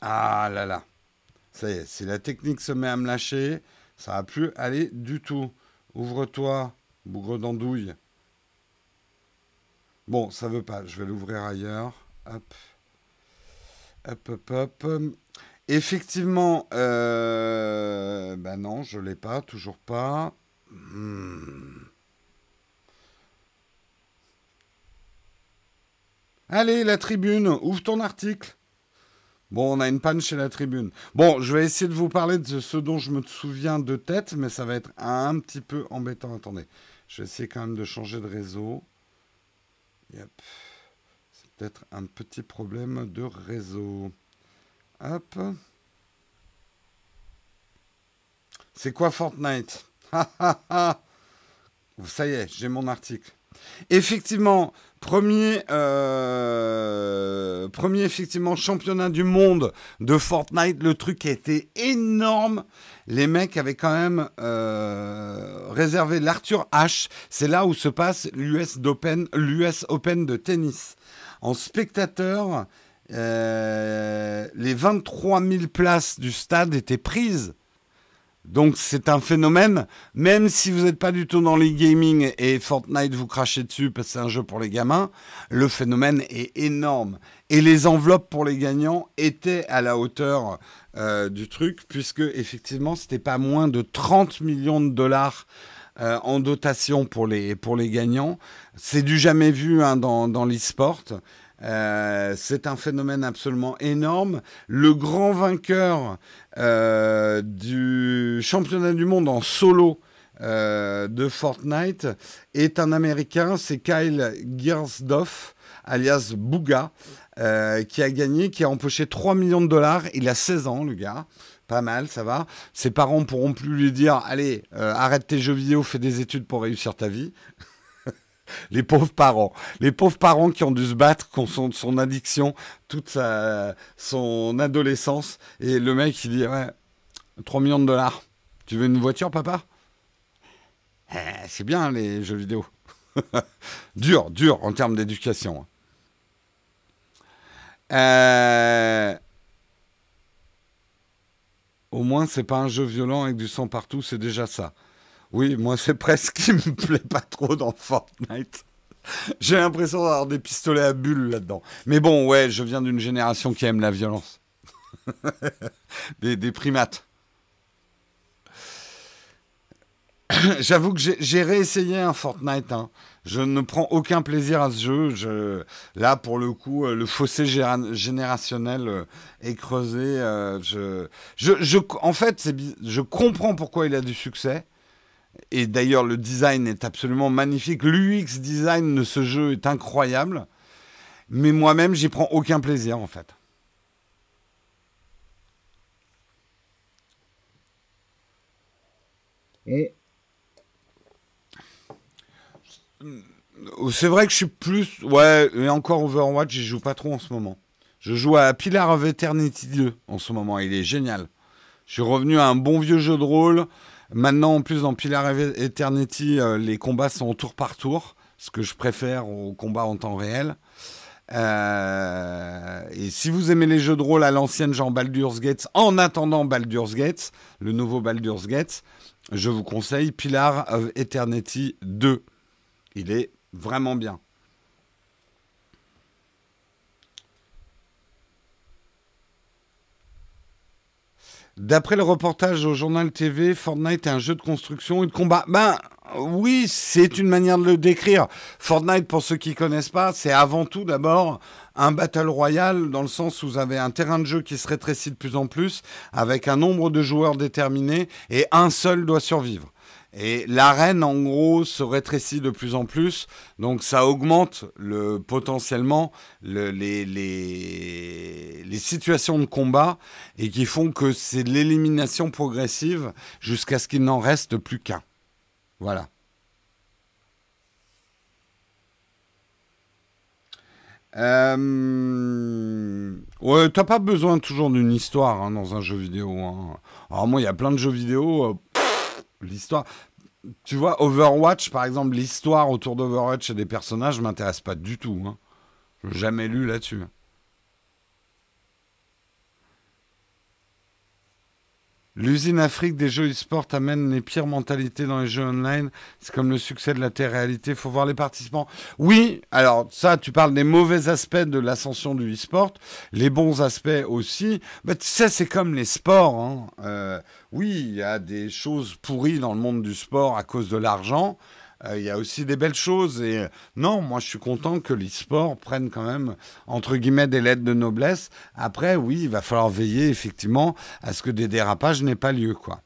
Ah là là. Ça y est, si la technique se met à me lâcher, ça va plus aller du tout. Ouvre-toi, bougre d'andouille. Bon, ça veut pas. Je vais l'ouvrir ailleurs. Hop. Hop, hop, hop. Effectivement, euh... ben non, je l'ai pas, toujours pas. Hmm. Allez, la tribune, ouvre ton article. Bon, on a une panne chez la tribune. Bon, je vais essayer de vous parler de ce dont je me souviens de tête, mais ça va être un petit peu embêtant. Attendez, je vais essayer quand même de changer de réseau. Yep. C'est peut-être un petit problème de réseau. Hop. C'est quoi Fortnite? Ça y est, j'ai mon article. Effectivement, premier, euh, premier effectivement championnat du monde de Fortnite. Le truc a été énorme. Les mecs avaient quand même euh, réservé l'Arthur H. C'est là où se passe l'US Open, l'US Open de tennis. En spectateur, euh, les 23 000 places du stade étaient prises Donc c'est un phénomène, même si vous n'êtes pas du tout dans les gaming et Fortnite vous crachez dessus parce que c'est un jeu pour les gamins, le phénomène est énorme. Et les enveloppes pour les gagnants étaient à la hauteur euh, du truc, puisque effectivement c'était pas moins de 30 millions de dollars euh, en dotation pour les, gagnants. C'est du jamais vu hein, dans, dans l'e-sport. Euh, c'est un phénomène absolument énorme. Le grand vainqueur euh, du championnat du monde en solo euh, de Fortnite est un Américain, c'est Kyle Giersdorf, alias Bouga, qui a gagné, qui a empoché 3 millions de dollars. Il a 16 ans, le gars. Pas mal, ça va. Ses parents pourront plus lui dire Allez, arrête tes jeux vidéo, fais des études pour réussir ta vie les pauvres parents. Les pauvres parents qui ont dû se battre contre son, addiction toute sa, son adolescence. Et le mec, il dit Ouais, 3 millions de dollars. Tu veux une voiture, papa? Eh, C'est bien, les jeux vidéo. dur, dur en termes d'éducation. Euh, au moins, c'est pas un jeu violent avec du sang partout, c'est déjà ça. Oui, moi, c'est presque qui me plaît pas trop dans Fortnite. J'ai l'impression d'avoir des pistolets à bulles là-dedans. Mais bon, ouais, je viens d'une génération qui aime la violence. des, primates. J'avoue que j'ai réessayé un Fortnite. Hein. Je ne prends aucun plaisir à ce jeu. Je, là, pour le coup, euh, le fossé générationnel euh, est creusé. Euh, en fait, je comprends pourquoi il a du succès. Et d'ailleurs, le design est absolument magnifique. L'UX design de ce jeu est incroyable. Mais moi-même, j'y prends aucun plaisir, en fait. C'est vrai que je suis plus. Ouais, et encore Overwatch, j'y joue pas trop en ce moment. Je joue à Pillar of Eternity 2 en ce moment. Il est génial. Je suis revenu à un bon vieux jeu de rôle Maintenant, en plus, dans Pilar Eternity, euh, les combats sont tour par tour, ce que je préfère aux combats en temps réel. Euh, et si vous aimez les jeux de rôle à l'ancienne, genre Baldur's Gate, en attendant Baldur's Gate, le nouveau Baldur's Gate, je vous conseille Pilar of Eternity 2. Il est vraiment bien. D'après le reportage au journal TV, Fortnite est un jeu de construction et de combat. Ben oui, c'est une manière de le décrire. Fortnite, pour ceux qui ne connaissent pas, c'est avant tout d'abord un battle royale dans le sens où vous avez un terrain de jeu qui se rétrécit de plus en plus avec un nombre de joueurs déterminé et un seul doit survivre. Et l'arène, en gros, se rétrécit de plus en plus. Donc, ça augmente le, potentiellement les, les, les, situations de combat et qui font que c'est l'élimination progressive jusqu'à ce qu'il n'en reste plus qu'un. Voilà. Euh... Ouais, t'as pas besoin toujours d'une histoire hein, dans un jeu vidéo. Hein. Alors moi, il y a plein de jeux vidéo. Euh, l'histoire. Tu vois, Overwatch, par exemple, l'histoire autour d'Overwatch et des personnages m'intéresse pas du tout. Hein. Jamais lu là-dessus. L'usine Afrique des jeux e-sport amène les pires mentalités dans les jeux online. C'est comme le succès de la télé-réalité. Il faut voir les participants. Oui, alors ça, tu parles des mauvais aspects de l'ascension du e-sport. Les bons aspects aussi. Mais tu sais, c'est comme les sports. Hein. Euh, oui, il y a des choses pourries dans le monde du sport à cause de l'argent. Euh, il y a aussi des belles choses. Et euh, non, moi, je suis content que l'e-sport prenne quand même, entre guillemets, des lettres de noblesse. Après, oui, il va falloir veiller, effectivement, à ce que des dérapages n'aient pas lieu, quoi.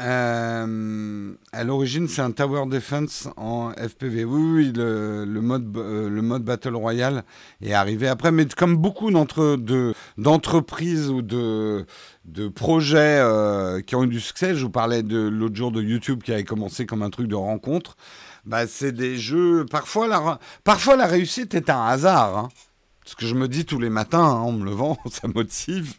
Euh, à l'origine, c'est un Tower Defense en FPV. Oui, oui le, mode, euh, le mode Battle Royale est arrivé après, mais comme beaucoup d'entreprises ou de, de projets euh, qui ont eu du succès, je vous parlais de l'autre jour de YouTube qui avait commencé comme un truc de rencontre, bah, c'est des jeux. Parfois la, parfois, la réussite est un hasard. Hein. Ce que je me dis tous les matins hein, en me levant, ça motive.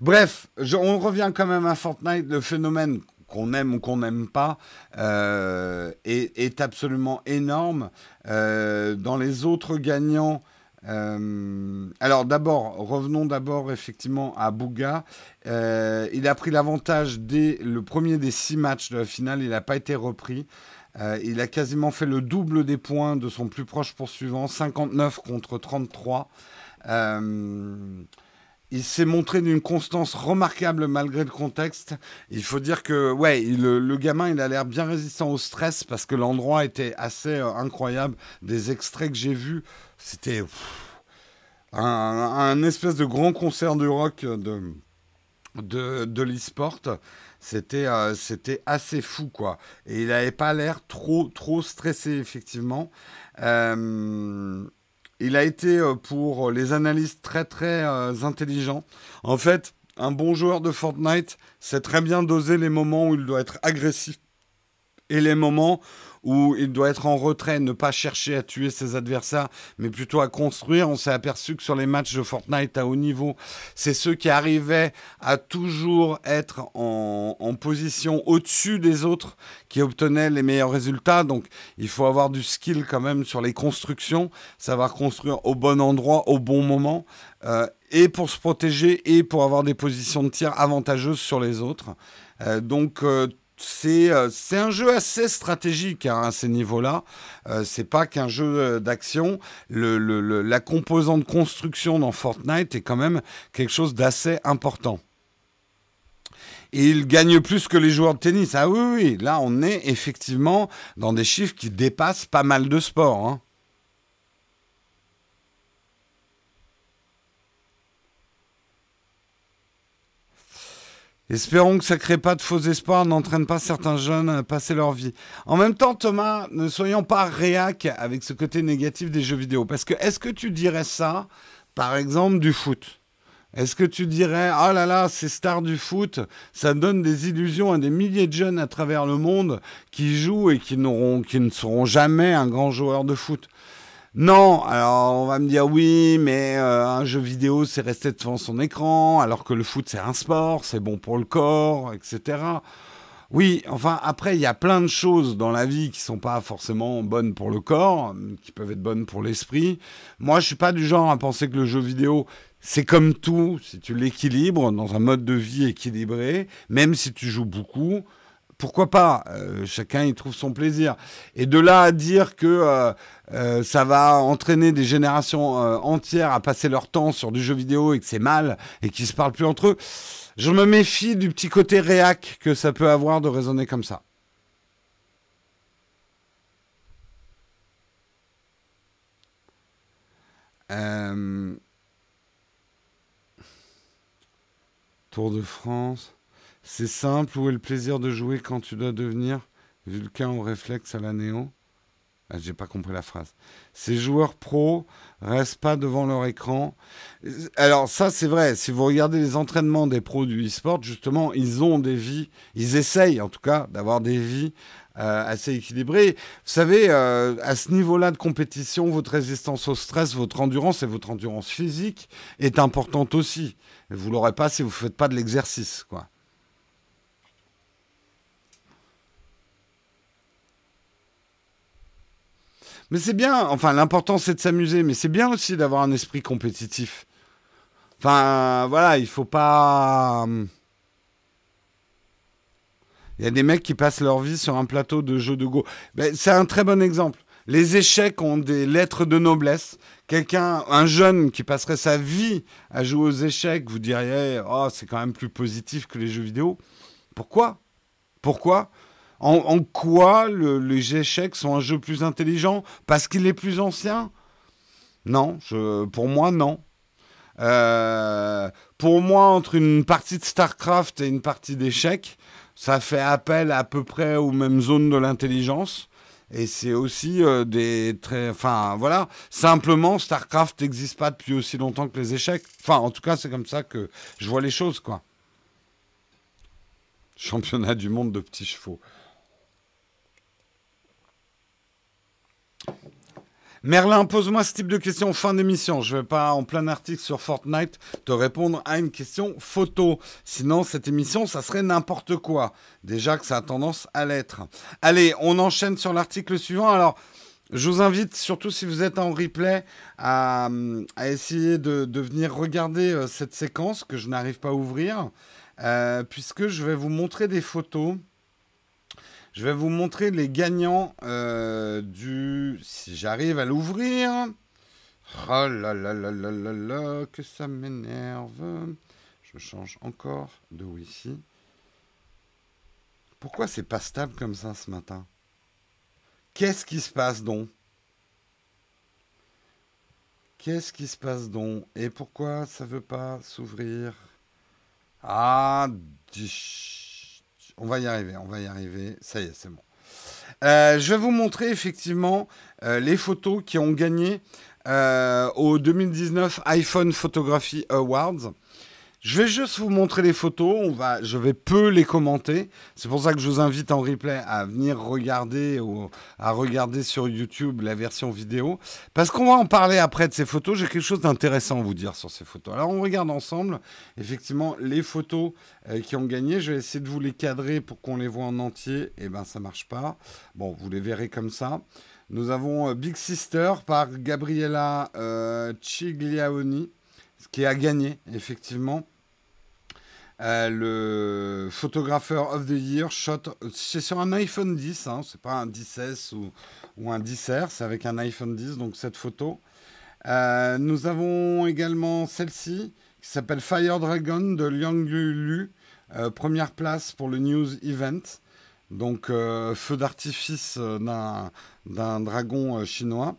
Bref, on revient quand même à Fortnite. Le phénomène qu'on aime ou qu'on n'aime pas, est, est, absolument énorme. dans les autres gagnants, euh, alors d'abord, revenons d'abord effectivement à Bouga. Euh, il a pris l'avantage dès le premier des six matchs de la finale. Il n'a pas été repris. Euh, il a quasiment fait le double des points de son plus proche poursuivant, 59 contre 33. Il s'est montré d'une constance remarquable malgré le contexte. Il faut dire que ouais, le, gamin, il a l'air bien résistant au stress parce que l'endroit était assez incroyable. Des extraits que j'ai vus, c'était un, espèce de grand concert de rock de, de, de l'e-sport. C'était euh, c'était assez fou, quoi. Et il n'avait pas l'air trop, trop stressé, effectivement. Euh, il a été, euh, pour les analystes, très, très intelligent. En fait, un bon joueur de Fortnite sait très bien doser les moments où il doit être agressif et les moments où il doit être en retrait, ne pas chercher à tuer ses adversaires, mais plutôt à construire. On s'est aperçu que sur les matchs de Fortnite à haut niveau, c'est ceux qui arrivaient à toujours être en, position au-dessus des autres qui obtenaient les meilleurs résultats. Donc il faut avoir du skill quand même sur les constructions, savoir construire au bon endroit, au bon moment. Euh, et pour se protéger et pour avoir des positions de tir avantageuses sur les autres. Euh, donc euh, c'est un jeu assez stratégique hein, à ces niveaux-là. Euh, c'est pas qu'un jeu euh, d'action. la composante construction dans Fortnite est quand même quelque chose d'assez important. Et il gagne plus que les joueurs de tennis. Ah oui, oui, là on est effectivement dans des chiffres qui dépassent pas mal de sports. Hein. Espérons que ça ne crée pas de faux espoirs, n'entraîne pas certains jeunes à passer leur vie. En même temps, Thomas, ne soyons pas réac avec ce côté négatif des jeux vidéo. Parce que est-ce que tu dirais ça, par exemple, du foot? Est-ce que tu dirais, oh là là, ces stars du foot, ça donne des illusions à des milliers de jeunes à travers le monde qui jouent et qui, qui ne seront jamais un grand joueur de foot? Non, alors on va me dire oui, mais euh, un jeu vidéo, c'est rester devant son écran, alors que le foot, c'est un sport, c'est bon pour le corps, etc. Oui, enfin, après, il y a plein de choses dans la vie qui sont pas forcément bonnes pour le corps, qui peuvent être bonnes pour l'esprit. Moi, je suis pas du genre à penser que le jeu vidéo, c'est comme tout, si tu l'équilibres dans un mode de vie équilibré, même si tu joues beaucoup, pourquoi pas euh, Chacun y trouve son plaisir. Et de là à dire que euh, euh, ça va entraîner des générations entières à passer leur temps sur du jeu vidéo et que c'est mal et qu'ils se parlent plus entre eux, je me méfie du petit côté réac que ça peut avoir de raisonner comme ça. Tour de France. C'est simple, où est le plaisir de jouer quand tu dois devenir Vulcain ou réflexe à la néo? Ah, J'ai pas compris la phrase. Ces joueurs pros restent pas devant leur écran. Alors ça c'est vrai, si vous regardez les entraînements des pros du e-sport, justement, ils ont des vies, ils essayent en tout cas d'avoir des vies euh, assez équilibrées. Vous savez, euh, à ce niveau-là de compétition, votre résistance au stress, votre endurance et votre endurance physique est importante aussi. Vous l'aurez pas si vous faites pas de l'exercice, quoi. Mais c'est bien, enfin l'important c'est de s'amuser, mais c'est bien aussi d'avoir un esprit compétitif. Enfin voilà, il faut pas... Hum. Il y a des mecs qui passent leur vie sur un plateau de jeux de Go. Ben, c'est un très bon exemple. Les échecs ont des lettres de noblesse. Quelqu'un, un jeune qui passerait sa vie à jouer aux échecs, vous diriez, oh, c'est quand même plus positif que les jeux vidéo. Pourquoi? Pourquoi? En, quoi les échecs sont un jeu plus intelligent Parce qu'il est plus ancien? Non, pour moi, non. Euh, pour moi, entre une partie de StarCraft et une partie d'échecs, ça fait appel à peu près aux mêmes zones de l'intelligence. Et c'est aussi euh, des très. Enfin, voilà. Simplement, StarCraft n'existe pas depuis aussi longtemps que les échecs. Enfin, en tout cas, c'est comme ça que je vois les choses, quoi. Championnat du monde de petits chevaux. Merlin, pose-moi ce type de question en fin d'émission. Je ne vais pas, en plein article sur Fortnite, te répondre à une question photo. Sinon, cette émission, ça serait n'importe quoi. Déjà que ça a tendance à l'être. Allez, on enchaîne sur l'article suivant. Alors, je vous invite, surtout si vous êtes en replay, à, essayer de, venir regarder euh, cette séquence que je n'arrive pas à ouvrir, euh, puisque je vais vous montrer des photos. Je vais vous montrer les gagnants euh, du... Si j'arrive à l'ouvrir. Oh là là là là là là, que ça m'énerve. Je change encore de Wi-Fi. Pourquoi c'est pas stable comme ça ce matin? Qu'est-ce qui se passe donc? Qu'est-ce qui se passe donc? Et pourquoi ça veut pas s'ouvrir? Ah, on va y arriver, on va y arriver. Ça y est, c'est bon. Euh, je vais vous montrer effectivement euh, les photos qui ont gagné euh, au 2019 iPhone Photography Awards. Je vais juste vous montrer les photos. Je vais peu les commenter. C'est pour ça que je vous invite en replay à venir regarder ou à regarder sur YouTube la version vidéo. Parce qu'on va en parler après de ces photos. J'ai quelque chose d'intéressant à vous dire sur ces photos. Alors on regarde ensemble effectivement les photos euh, qui ont gagné. Je vais essayer de vous les cadrer pour qu'on les voit en entier. Eh ben ça marche pas. Bon, vous les verrez comme ça. Nous avons euh, Big Sister par Gabriella euh, qui a gagné effectivement. Euh, le photographeur of the year shot, c'est sur un iPhone 10, hein, c'est pas un 10S ou, ou un 10R, c'est avec un iPhone 10, donc cette photo. Euh, nous avons également celle-ci qui s'appelle Fire Dragon de Liang Lu, euh, première place pour le News Event. Donc feu d'artifice d'un dragon chinois.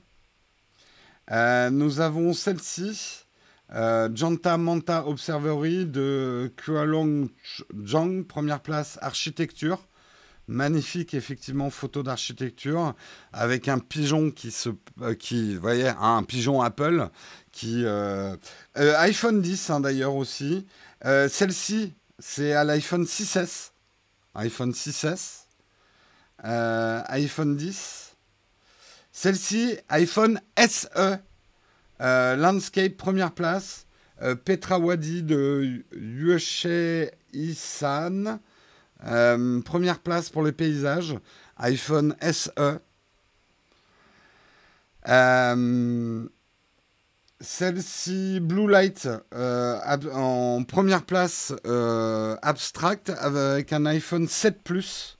nous avons celle-ci euh, Janta Manta Observatory de Kualong Zhang, première place architecture. Magnifique, effectivement, photo d'architecture avec un pigeon qui se. Euh, qui, vous voyez, un pigeon Apple qui. Euh, iPhone 10 hein, d'ailleurs aussi. Celle-ci, c'est à l'iPhone 6S. iPhone 6S. iPhone 10. Celle-ci, iPhone SE. Euh, Landscape, première place. Euh, Petra Wadi de Yueshe Isan. Euh, première place pour les paysages. iPhone SE. Celle-ci, Blue Light, en première place, abstract, avec un iPhone 7 Plus.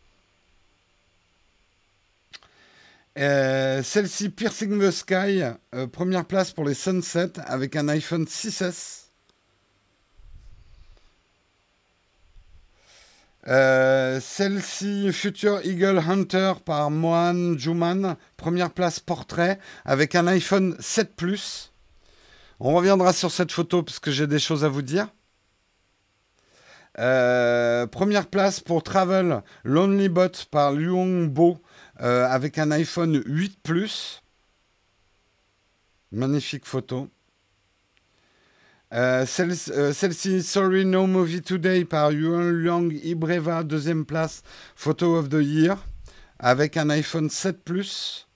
Euh, celle-ci, Piercing the Sky, euh, première place pour les Sunset avec un iPhone 6S. Euh, celle-ci, Future Eagle Hunter par Mohan Juman, première place portrait avec un iPhone 7 Plus. On reviendra sur cette photo parce que j'ai des choses à vous dire. première place pour Travel Lonely Bot par Luong Bo euh, avec un iPhone 8 Plus. Magnifique photo. Euh, euh, celle-ci, Sorry No Movie Today par Yuan Liang Ibreva, deuxième place, Photo of the Year, avec un iPhone 7 Plus.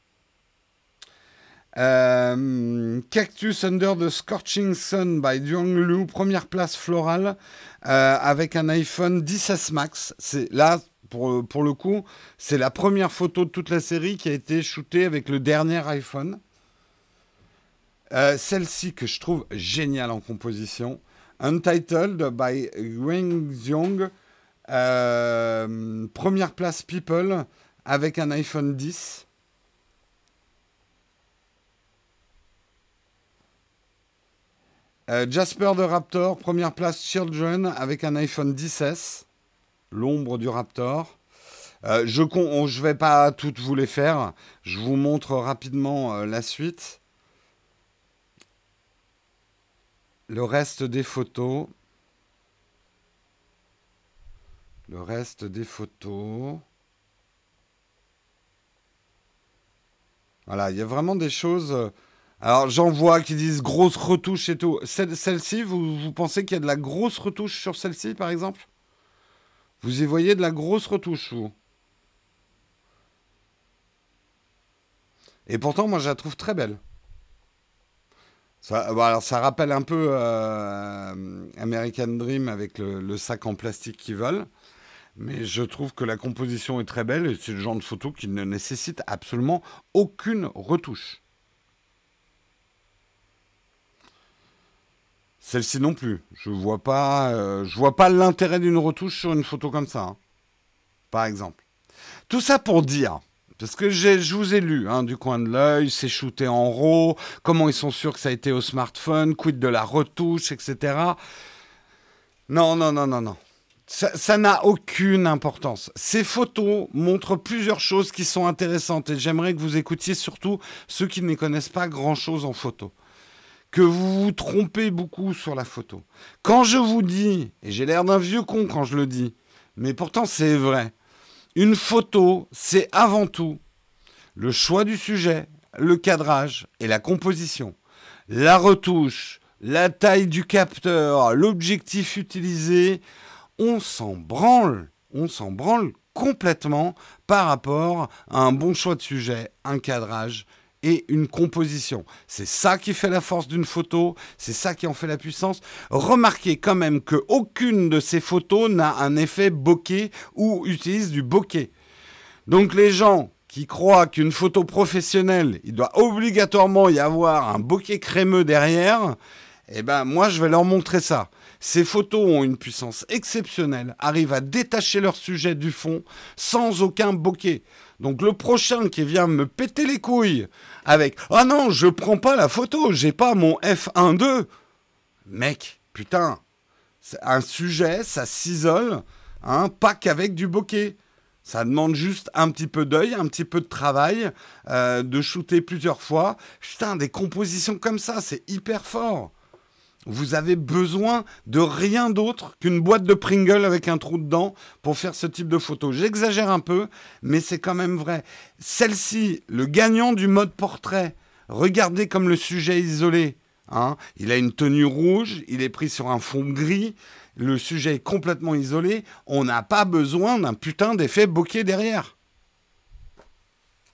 Cactus Under the Scorching Sun by Yuan Lu, première place florale, avec un iPhone 10S Max. Là, pour, le coup, c'est la première photo de toute la série qui a été shootée avec le dernier iPhone. Euh, celle-ci que je trouve géniale en composition. Untitled by Wang Xiong. Euh, première place People avec un iPhone 10. Euh, Jasper the Raptor, première place Children avec un iPhone 10S l'ombre du Raptor. Euh, je ne vais pas toutes vous les faire. Je vous montre rapidement euh, la suite. Le reste des photos. Le reste des photos. Voilà, il y a vraiment des choses. Euh, alors j'en vois qui disent grosse retouche et tout. Celle-ci, vous, vous pensez qu'il y a de la grosse retouche sur celle-ci, par exemple? Vous y voyez de la grosse retouche, vous Et pourtant, moi, je la trouve très belle. Ça, rappelle un peu euh, American Dream avec le, sac en plastique qu'ils veulent. Mais je trouve que la composition est très belle et c'est le genre de photo qui ne nécessite absolument aucune retouche. Celle-ci non plus. Je vois pas, euh, je vois pas l'intérêt d'une retouche sur une photo comme ça, hein. par exemple. Tout ça pour dire, parce que je vous ai lu hein, du coin de l'œil, c'est shooté en RAW, comment ils sont sûrs que ça a été au smartphone, quid de la retouche, etc. Non, non, non, non, non. Ça n'a aucune importance. Ces photos montrent plusieurs choses qui sont intéressantes et j'aimerais que vous écoutiez surtout ceux qui ne connaissent pas grand-chose en photo que vous vous trompez beaucoup sur la photo. Quand je vous dis, et j'ai l'air d'un vieux con quand je le dis, mais pourtant c'est vrai, une photo, c'est avant tout le choix du sujet, le cadrage et la composition. La retouche, la taille du capteur, l'objectif utilisé, on s'en branle, on s'en branle complètement par rapport à un bon choix de sujet, un cadrage et une composition. C'est ça qui fait la force d'une photo, c'est ça qui en fait la puissance. Remarquez quand même que aucune de ces photos n'a un effet bokeh ou utilise du bokeh. Donc les gens qui croient qu'une photo professionnelle, il doit obligatoirement y avoir un bokeh crémeux derrière, eh ben moi je vais leur montrer ça. Ces photos ont une puissance exceptionnelle, arrivent à détacher leur sujet du fond sans aucun bokeh. Donc le prochain qui vient me péter les couilles avec Ah non, je prends pas la photo, j'ai pas mon F1.2. Mec, putain, un sujet, ça s'isole, hein, pas qu'avec du bokeh. Ça demande juste un petit peu d'œil, un petit peu de travail, euh, de shooter plusieurs fois. Putain, des compositions comme ça, c'est hyper fort. Vous avez besoin de rien d'autre qu'une boîte de Pringle avec un trou dedans pour faire ce type de photo. J'exagère un peu, mais c'est quand même vrai. Celle-ci, le gagnant du mode portrait, regardez comme le sujet isolé. Hein. Il a une tenue rouge, il est pris sur un fond gris, le sujet est complètement isolé. On n'a pas besoin d'un putain d'effet bokeh derrière.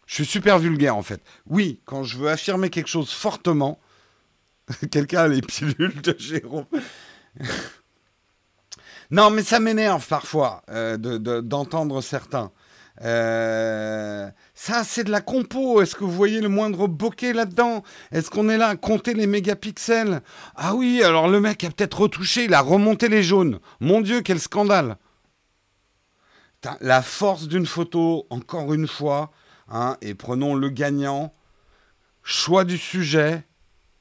Je suis super vulgaire en fait. Oui, quand je veux affirmer quelque chose fortement, Quelqu'un a les pilules de Jérôme. non, mais ça m'énerve parfois euh, d'entendre certains. Euh, ça, c'est de la compo. Est-ce que vous voyez le moindre bokeh là-dedans? Est-ce qu'on est là à compter les mégapixels? Ah oui, alors le mec a peut-être retouché, il a remonté les jaunes. Mon Dieu, quel scandale La force d'une photo, encore une fois, hein, et prenons le gagnant, choix du sujet,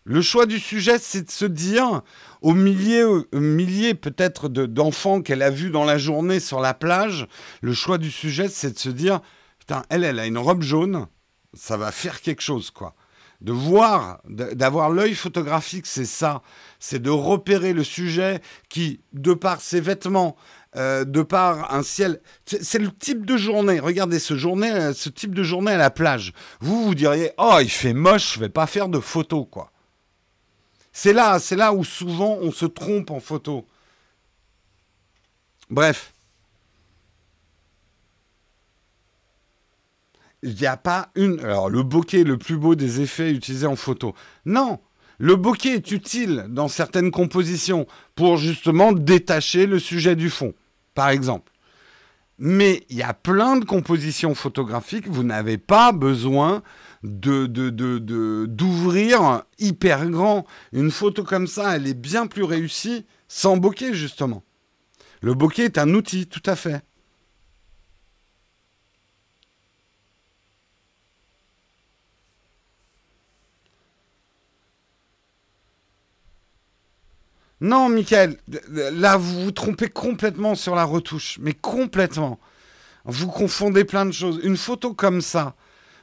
le choix du sujet, c'est de se dire, aux milliers, peut-être d'enfants qu'elle a vus dans la journée sur la plage, le choix du sujet, c'est de se dire, putain, elle, elle a une robe jaune, ça va faire quelque chose, quoi. De voir, d'avoir l'œil photographique, c'est ça. C'est de repérer le sujet qui, de par ses vêtements, euh, de par un ciel. C'est le type de journée. Regardez ce, journée, ce type de journée à la plage. Vous, vous diriez, oh, il fait moche, je vais pas faire de photos, quoi. C'est là, c'est là où souvent on se trompe en photo. Bref. Il n'y a pas une. Alors, le bokeh le plus beau des effets utilisés en photo. Non! Le bokeh est utile dans certaines compositions pour justement détacher le sujet du fond, par exemple. Mais il y a plein de compositions photographiques, vous n'avez pas besoin de, d'ouvrir hyper grand. Une photo comme ça, elle est bien plus réussie sans bokeh, justement. Le bokeh est un outil, tout à fait. Non, Michael, là, vous vous trompez complètement sur la retouche, mais complètement. Vous confondez plein de choses. Une photo comme ça,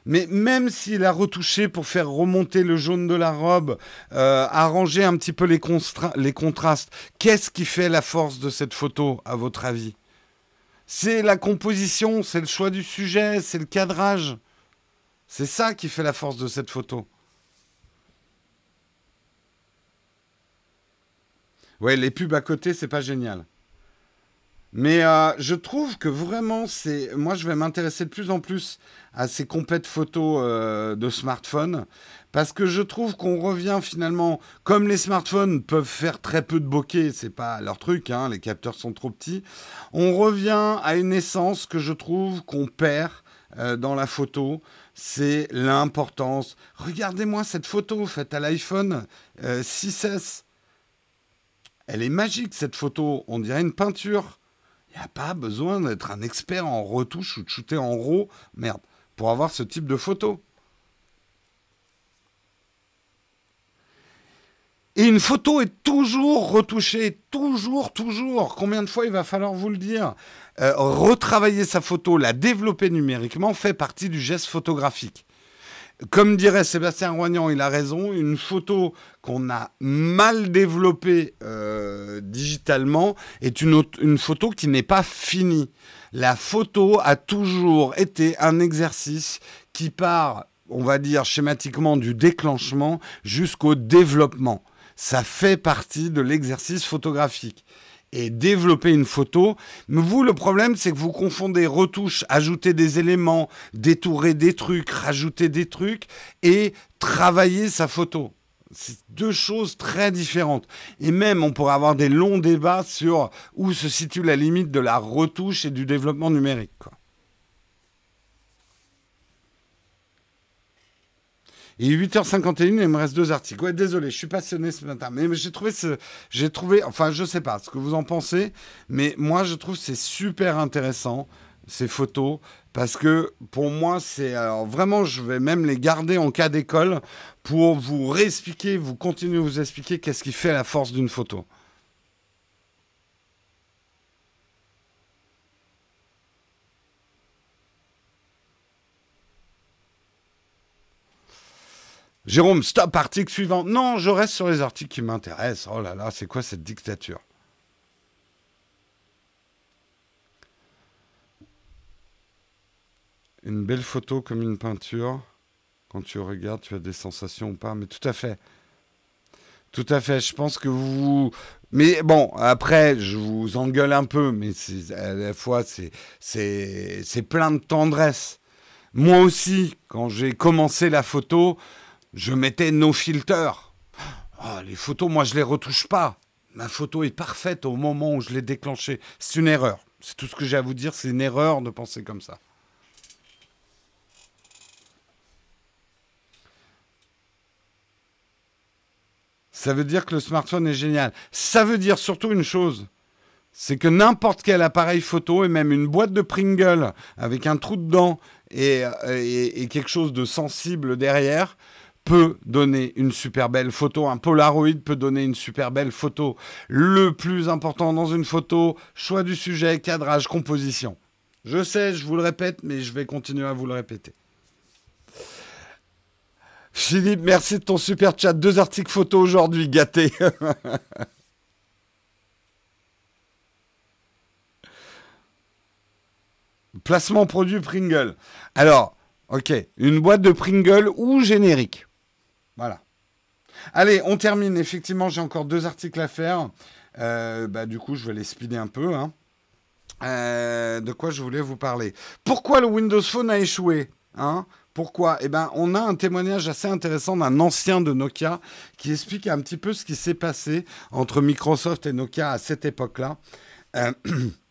mais même s'il a retouché pour faire remonter le jaune de la robe, euh, arranger un petit peu les, les contrastes, qu'est-ce qui fait la force de cette photo, à votre avis? C'est la composition, c'est le choix du sujet, c'est le cadrage. C'est ça qui fait la force de cette photo. Ouais, les pubs à côté, c'est pas génial. Mais euh, je trouve que vraiment, c'est. Moi, je vais m'intéresser de plus en plus à ces complètes photos euh, de smartphone. Parce que je trouve qu'on revient finalement, comme les smartphones peuvent faire très peu de bokeh, c'est pas leur truc, hein, les capteurs sont trop petits, on revient à une essence que je trouve qu'on perd euh, dans la photo, c'est l'importance. Regardez-moi cette photo faite à l'iPhone 6S. Elle est magique cette photo, on dirait une peinture. Il n'y a pas besoin d'être un expert en retouche ou de shooter en RAW, pour avoir ce type de photo. Et une photo est toujours retouchée, toujours, toujours. Combien de fois il va falloir vous le dire? Euh, Retravailler sa photo, la développer numériquement, fait partie du geste photographique. Comme dirait Sébastien Roignan, il a raison, une photo qu'on a mal développée euh, digitalement est une, une photo qui n'est pas finie. La photo a toujours été un exercice qui part, on va dire schématiquement, du déclenchement jusqu'au développement. Ça fait partie de l'exercice photographique et développer une photo. Mais vous, le problème, c'est que vous confondez retouche, ajouter des éléments, détourer des trucs, rajouter des trucs et travailler sa photo. C'est deux choses très différentes. Et même, on pourrait avoir des longs débats sur où se situe la limite de la retouche et du développement numérique. Et 8h51, il me reste deux articles. Ouais, désolé, je suis passionné ce matin. Mais j'ai trouvé ce. J'ai trouvé. Enfin, je sais pas ce que vous en pensez. Mais moi, je trouve c'est super intéressant, ces photos. Parce que pour moi, c'est. Alors vraiment, je vais même les garder en cas d'école pour vous réexpliquer, vous continuer à vous expliquer qu'est-ce qui fait la force d'une photo. Jérôme, stop, article suivant. Non, je reste sur les articles qui m'intéressent. Oh là là, c'est quoi cette dictature? Une belle photo comme une peinture. Quand tu regardes, tu as des sensations ou pas. Mais tout à fait. Tout à fait. Je pense que vous. Mais bon, après, je vous engueule un peu, mais à la fois, c'est plein de tendresse. Moi aussi, quand j'ai commencé la photo, je mettais nos filters. Ah, les photos, moi, je les retouche pas. Ma photo est parfaite au moment où je l'ai déclenchée. C'est une erreur. C'est tout ce que j'ai à vous dire. C'est une erreur de penser comme ça. Ça veut dire que le smartphone est génial. Ça veut dire surtout une chose. C'est que n'importe quel appareil photo et même une boîte de Pringle avec un trou dedans et quelque chose de sensible derrière peut donner une super belle photo, un Polaroid peut donner une super belle photo. Le plus important dans une photo, choix du sujet, cadrage, composition. Je sais, je vous le répète, mais je vais continuer à vous le répéter. Philippe, merci de ton super chat. Deux articles photo aujourd'hui, gâté. Placement produit Pringle. Alors, ok, une boîte de Pringle ou générique? Allez, on termine. Effectivement, j'ai encore deux articles à faire. Euh, bah, du coup, je vais les speeder un peu. Hein. Euh, de quoi je voulais vous parler Pourquoi le Windows Phone a échoué hein? Pourquoi? Eh bien, on a un témoignage assez intéressant d'un ancien de Nokia qui explique un petit peu ce qui s'est passé entre Microsoft et Nokia à cette époque-là. Euh,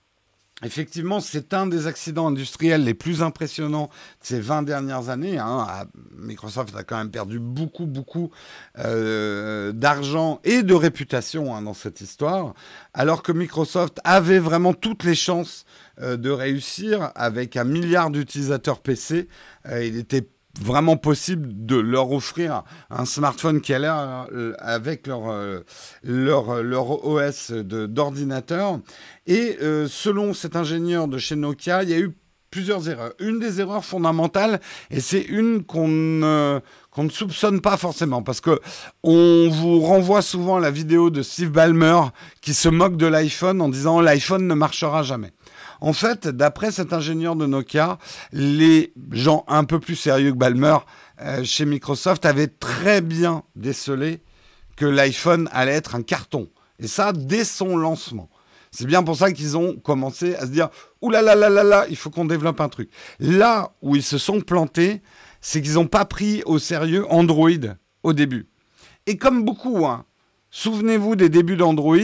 Effectivement, c'est un des accidents industriels les plus impressionnants de ces 20 dernières années. Hein. Ah, Microsoft a quand même perdu beaucoup, beaucoup euh, d'argent et de réputation hein, dans cette histoire, alors que Microsoft avait vraiment toutes les chances euh, de réussir avec un milliard d'utilisateurs PC. Euh, il était vraiment possible de leur offrir un smartphone qui allait euh, avec leur, euh, leur, leur OS d'ordinateur. Et euh, selon cet ingénieur de chez Nokia, il y a eu plusieurs erreurs. Une des erreurs fondamentales, et c'est une qu'on ne, qu'on ne soupçonne pas forcément, parce que on vous renvoie souvent à la vidéo de Steve Ballmer qui se moque de l'iPhone en disant l'iPhone ne marchera jamais. En fait, d'après cet ingénieur de Nokia, les gens un peu plus sérieux que Balmer euh, chez Microsoft avaient très bien décelé que l'iPhone allait être un carton. Et ça, dès son lancement. C'est bien pour ça qu'ils ont commencé à se dire Ouh là là là là là, il faut qu'on développe un truc. Là où ils se sont plantés, c'est qu'ils n'ont pas pris au sérieux Android au début. Et comme beaucoup, hein, souvenez-vous des débuts d'Android.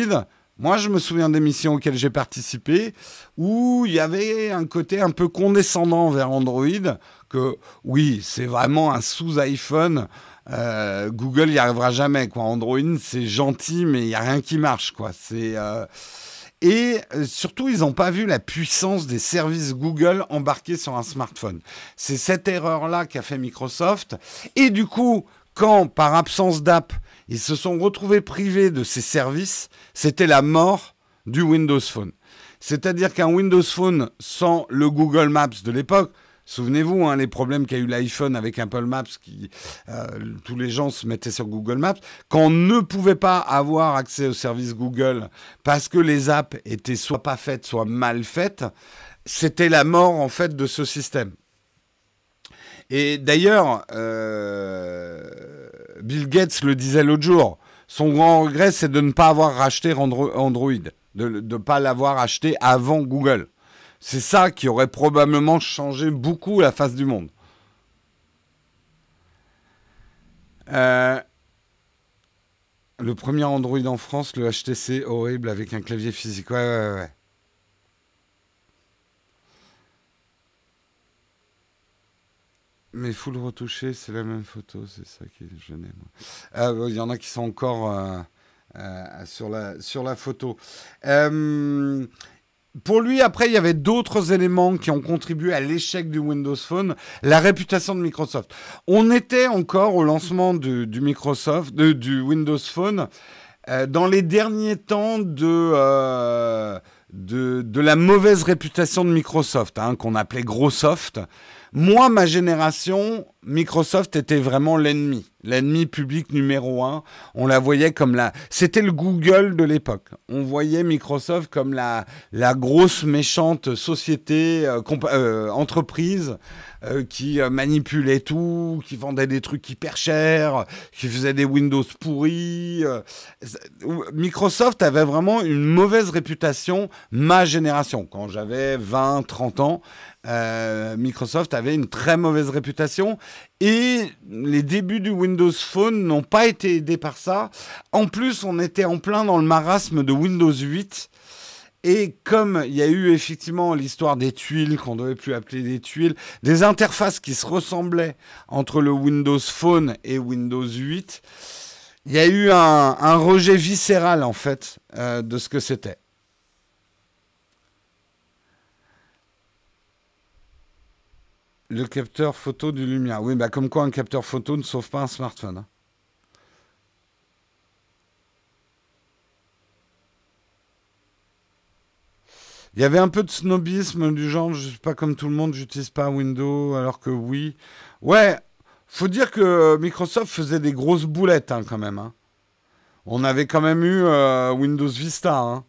Moi, je me souviens d'émissions auxquelles j'ai participé où il y avait un côté un peu condescendant vers Android, que oui, c'est vraiment un sous-iPhone. Euh, Google n'y arrivera jamais. Quoi. Android, c'est gentil, mais il n'y a rien qui marche. Quoi. C'est, euh, Et euh, surtout, ils n'ont pas vu la puissance des services Google embarqués sur un smartphone. C'est cette erreur-là qu'a fait Microsoft. Et du coup, quand, par absence d'app, ils se sont retrouvés privés de ces services, c'était la mort du Windows Phone. C'est-à-dire qu'un Windows Phone sans le Google Maps de l'époque, Souvenez-vous, hein, les problèmes qu'a eu l'iPhone avec Apple Maps, qui euh, tous les gens se mettaient sur Google Maps, quand on ne pouvait pas avoir accès au service Google parce que les apps étaient soit pas faites, soit mal faites, c'était la mort en fait de ce système. Et d'ailleurs, euh, Bill Gates le disait l'autre jour, son grand regret, c'est de ne pas avoir racheté Android, de ne pas l'avoir acheté avant Google. C'est ça qui aurait probablement changé beaucoup la face du monde. Euh, le premier Android en France, le HTC, horrible, avec un clavier physique. Ouais, ouais, ouais. Mais full retouché, c'est la même photo, c'est ça qui est gêné. Ah, il y en a qui sont encore euh, euh, sur, la, sur la photo. Euh, pour lui, après, il y avait d'autres éléments qui ont contribué à l'échec du Windows Phone, la réputation de Microsoft. On était encore au lancement du, Microsoft, du Windows Phone, dans les derniers temps de, de, la mauvaise réputation de Microsoft, hein, qu'on appelait Grossoft. Moi, ma génération, Microsoft était vraiment l'ennemi, l'ennemi public numéro un. On la voyait comme la, c'était le Google de l'époque. On voyait Microsoft comme la, la grosse méchante société, euh, euh, entreprise euh, qui manipulait tout, qui vendait des trucs hyper chers, qui faisait des Windows pourris. Microsoft avait vraiment une mauvaise réputation, ma génération, quand j'avais 20, 30 ans. Microsoft avait une très mauvaise réputation et les débuts du Windows Phone n'ont pas été aidés par ça. En plus, on était en plein dans le marasme de Windows 8. Et comme il y a eu effectivement l'histoire des tuiles, qu'on devait plus appeler des tuiles, des interfaces qui se ressemblaient entre le Windows Phone et Windows 8, il y a eu un, rejet viscéral en fait euh, de ce que c'était. Le capteur photo du lumière. Oui, bah comme quoi un capteur photo ne sauve pas un smartphone. Hein. Il y avait un peu de snobisme du genre, je suis pas comme tout le monde, j'utilise pas Windows, alors que oui. Ouais, faut dire que Microsoft faisait des grosses boulettes hein, quand même. Hein. On avait quand même eu euh, Windows Vista.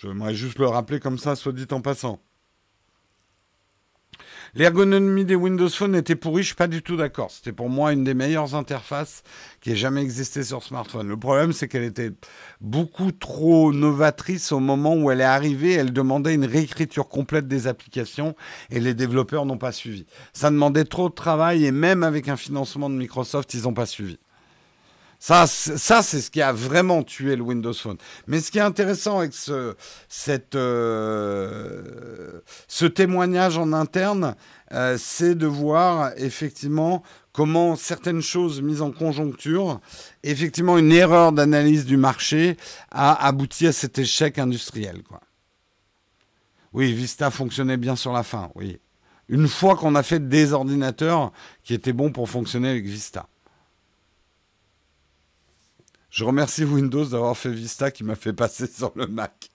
J'aimerais juste le rappeler comme ça, soit dit en passant. L'ergonomie des Windows Phone était pourrie, je suis pas du tout d'accord. C'était pour moi une des meilleures interfaces qui ait jamais existé sur smartphone. Le problème, c'est qu'elle était beaucoup trop novatrice au moment où elle est arrivée. Elle demandait une réécriture complète des applications et les développeurs n'ont pas suivi. Ça demandait trop de travail et même avec un financement de Microsoft, ils n'ont pas suivi. Ça, ça c'est ce qui a vraiment tué le Windows Phone. Mais ce qui est intéressant avec ce, cette, euh, ce témoignage en interne, euh, c'est de voir effectivement comment certaines choses mises en conjoncture, effectivement une erreur d'analyse du marché a abouti à cet échec industriel. Quoi. Oui, Vista fonctionnait bien sur la fin, oui. Une fois qu'on a fait des ordinateurs qui étaient bons pour fonctionner avec Vista. Je remercie Windows d'avoir fait Vista qui m'a fait passer sur le Mac.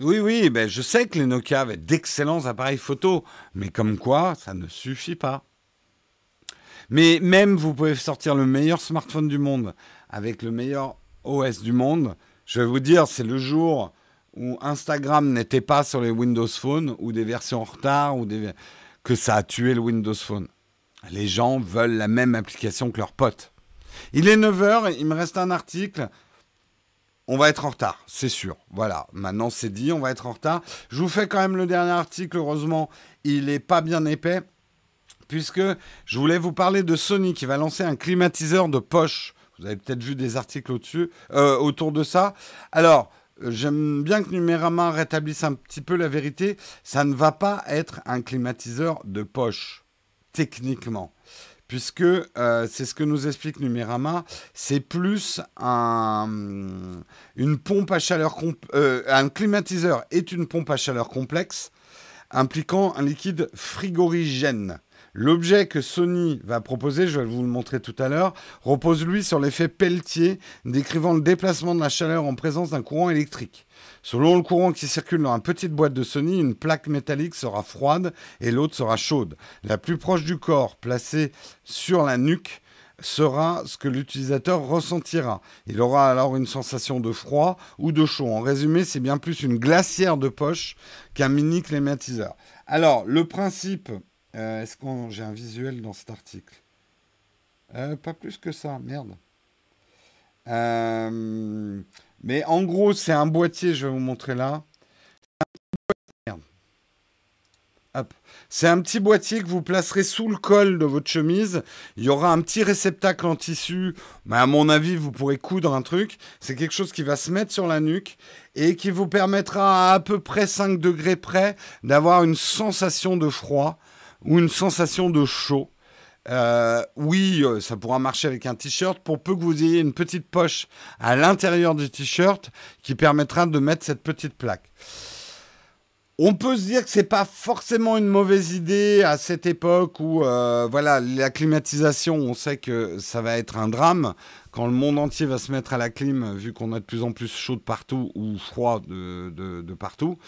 Oui, oui, je sais que les Nokia avaient d'excellents appareils photo, mais comme quoi, ça ne suffit pas. Mais même vous pouvez sortir le meilleur smartphone du monde avec le meilleur OS du monde. Je vais vous dire, c'est le jour où Instagram n'était pas sur les Windows Phone ou des versions en retard ou des... que ça a tué le Windows Phone. Les gens veulent la même application que leurs potes. Il est 9h, il me reste un article. On va être en retard, c'est sûr. Voilà, maintenant c'est dit, on va être en retard. Je vous fais quand même le dernier article, heureusement, il n'est pas bien épais, puisque je voulais vous parler de Sony qui va lancer un climatiseur de poche. Vous avez peut-être vu des articles euh, autour de ça. Alors, j'aime bien que Numérama rétablisse un petit peu la vérité. Ça ne va pas être un climatiseur de poche, techniquement puisque euh, c'est ce que nous explique Numérama, c'est plus un, une pompe à chaleur, euh, un climatiseur est une pompe à chaleur complexe impliquant un liquide frigorigène. L'objet que Sony va proposer, je vais vous le montrer tout à l'heure, repose lui sur l'effet Pelletier, décrivant le déplacement de la chaleur en présence d'un courant électrique. Selon le courant qui circule dans une petite boîte de Sony, une plaque métallique sera froide et l'autre sera chaude. La plus proche du corps, placée sur la nuque, sera ce que l'utilisateur ressentira. Il aura alors une sensation de froid ou de chaud. En résumé, c'est bien plus une glacière de poche qu'un mini climatiseur. Alors, le principe euh, est-ce que j'ai un visuel dans cet article? Euh, Pas plus que ça, merde. Euh, mais en gros, c'est un boîtier, je vais vous montrer là. C'est un petit boîtier que vous placerez sous le col de votre chemise. Il y aura un petit réceptacle en tissu. Mais à mon avis, vous pourrez coudre un truc. C'est quelque chose qui va se mettre sur la nuque et qui vous permettra à à peu près 5 degrés près d'avoir une sensation de froid ou une sensation de chaud. Euh, oui, euh, ça pourra marcher avec un t-shirt pour peu que vous ayez une petite poche à l'intérieur du t-shirt qui permettra de mettre cette petite plaque. On peut se dire que c'est pas forcément une mauvaise idée à cette époque où euh, voilà la climatisation, on sait que ça va être un drame quand le monde entier va se mettre à la clim, vu qu'on a de plus en plus chaud de partout ou froid de, de, partout,